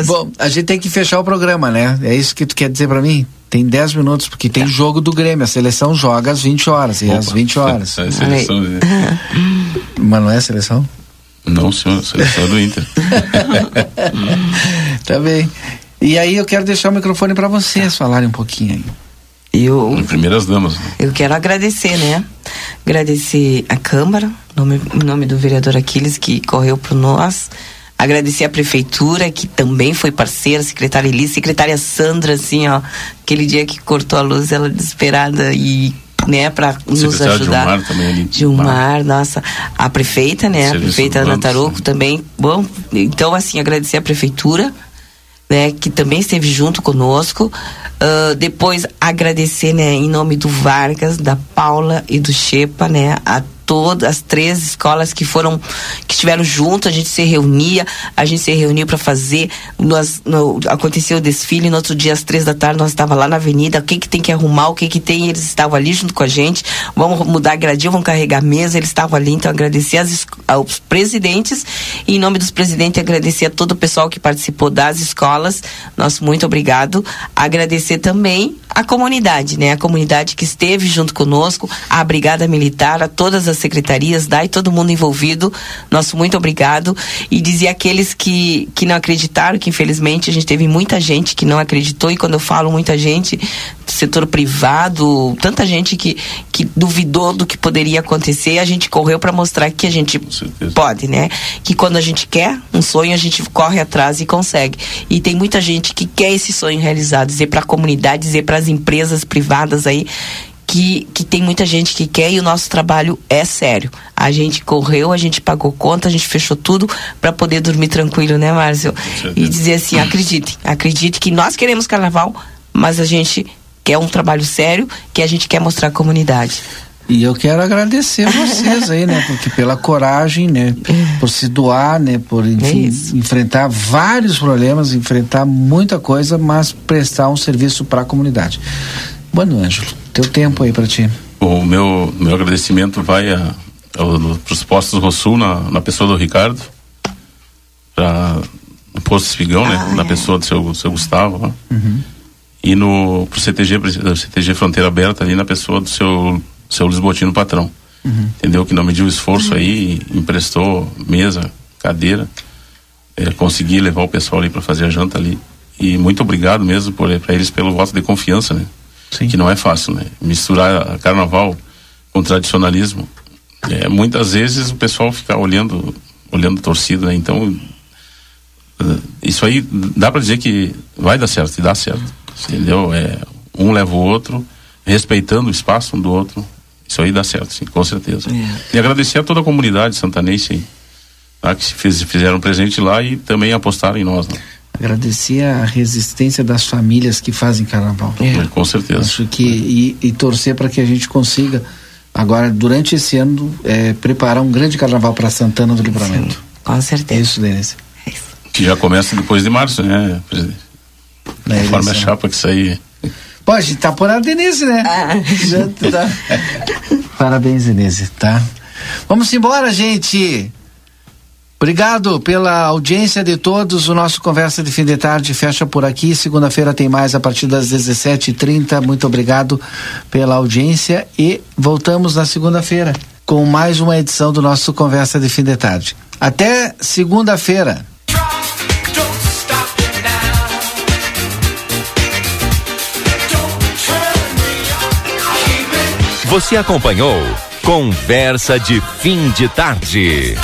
Bom, a gente tem que fechar o programa, né? É isso que tu quer dizer pra mim? Tem 10 minutos, porque tem jogo do Grêmio. A seleção joga às 20 horas. E às 20 horas. É seleção? Mas não é seleção? Não, senhor, seleção é do Inter. tá bem. E aí eu quero deixar o microfone pra vocês falarem um pouquinho aí. Eu, Primeiras damas. né? Eu quero agradecer, né? Agradecer a Câmara, em nome, em nome do vereador Aquiles, que correu por nós. Agradecer a prefeitura, que também foi parceira, secretária Elis, secretária Sandra, assim, ó. Aquele dia que cortou a luz, ela desesperada e, né, pra nos ajudar. Gilmar também ali. Gilmar, nossa. A prefeita, né? A prefeita Ana Tarouco também. Bom, então, assim, agradecer a prefeitura, né? Que também esteve junto conosco. Ah, depois, agradecer, né? Em nome do Vargas, da Paula e do Chepa, né? A todas as três escolas que foram que estiveram junto a gente se reunia a gente se reuniu para fazer nós no, aconteceu o desfile no outro dia às três da tarde nós estava lá na avenida o que que tem que arrumar o que que tem eles estavam ali junto com a gente vamos mudar gradil vamos carregar mesa eles estavam ali então agradecer as, aos presidentes e em nome dos presidentes agradecer a todo o pessoal que participou das escolas nosso muito obrigado agradecer também a comunidade né a comunidade que esteve junto conosco a brigada militar a todas as secretarias DAI todo mundo envolvido. Nosso muito obrigado. E dizer aqueles que que não acreditaram que infelizmente a gente teve muita gente que não acreditou. E quando eu falo muita gente do setor privado tanta gente que que duvidou do que poderia acontecer a gente correu para mostrar que a gente pode né? Que quando a gente quer um sonho a gente corre atrás e consegue. E tem muita gente que quer esse sonho realizado. Dizer para a comunidade dizer para as empresas privadas aí que, que tem muita gente que quer e o nosso trabalho é sério. A gente correu, a gente pagou conta, a gente fechou tudo para poder dormir tranquilo, né, Márcio? E dizer assim, acredite, acredite que nós queremos carnaval, mas a gente quer um trabalho sério, que a gente quer mostrar à comunidade. E eu quero agradecer vocês aí, né? Porque pela coragem, né? Por se doar, né? Por enfim, enfrentar vários problemas, enfrentar muita coisa, mas prestar um serviço para a comunidade. Bueno, Ângelo, teu tempo aí para ti. O meu, meu agradecimento vai a, para os postos Rossul na, na pessoa do Ricardo, para o posto Espigão, né? Ah, na é. pessoa do seu, seu Gustavo, lá. Uhum. e no pro CTG, do CTG Fronteira Aberta ali na pessoa do seu, seu Lisbotino patrão. Uhum. Entendeu? Que não mediu esforço aí, emprestou mesa, cadeira, é, consegui levar o pessoal ali para fazer a janta ali. E muito obrigado mesmo para eles pelo voto de confiança, né? Que não é fácil, né? Misturar carnaval com tradicionalismo. É, muitas vezes o pessoal fica olhando, olhando torcida, né? Então, eh, isso aí dá para dizer que vai dar certo, e dá certo. Entendeu? É, um leva o outro, respeitando o espaço um do outro. Isso aí dá certo, sim, com certeza. E agradecer a toda a comunidade santanense aí, tá, que se fizeram presente lá e também apostaram em nós. Né? Agradecer a resistência das famílias que fazem carnaval. Com certeza. Acho que e, e torcer para que a gente consiga agora durante esse ano é, preparar um grande carnaval para Santana do Livramento. com certeza. Isso, Denise. Que já começa depois de março, né, presidente? Na Conforme a chapa que sair. Pô, a gente tá por a Denise, né? Já tá. Parabéns, Denise, tá? Vamos embora, gente. Obrigado pela audiência de todos. O nosso Conversa de Fim de Tarde fecha por aqui. Segunda-feira tem mais a partir das 17h30. Muito obrigado pela audiência e voltamos na segunda-feira com mais uma edição do nosso Conversa de Fim de Tarde. Até segunda-feira. Você acompanhou Conversa de Fim de Tarde.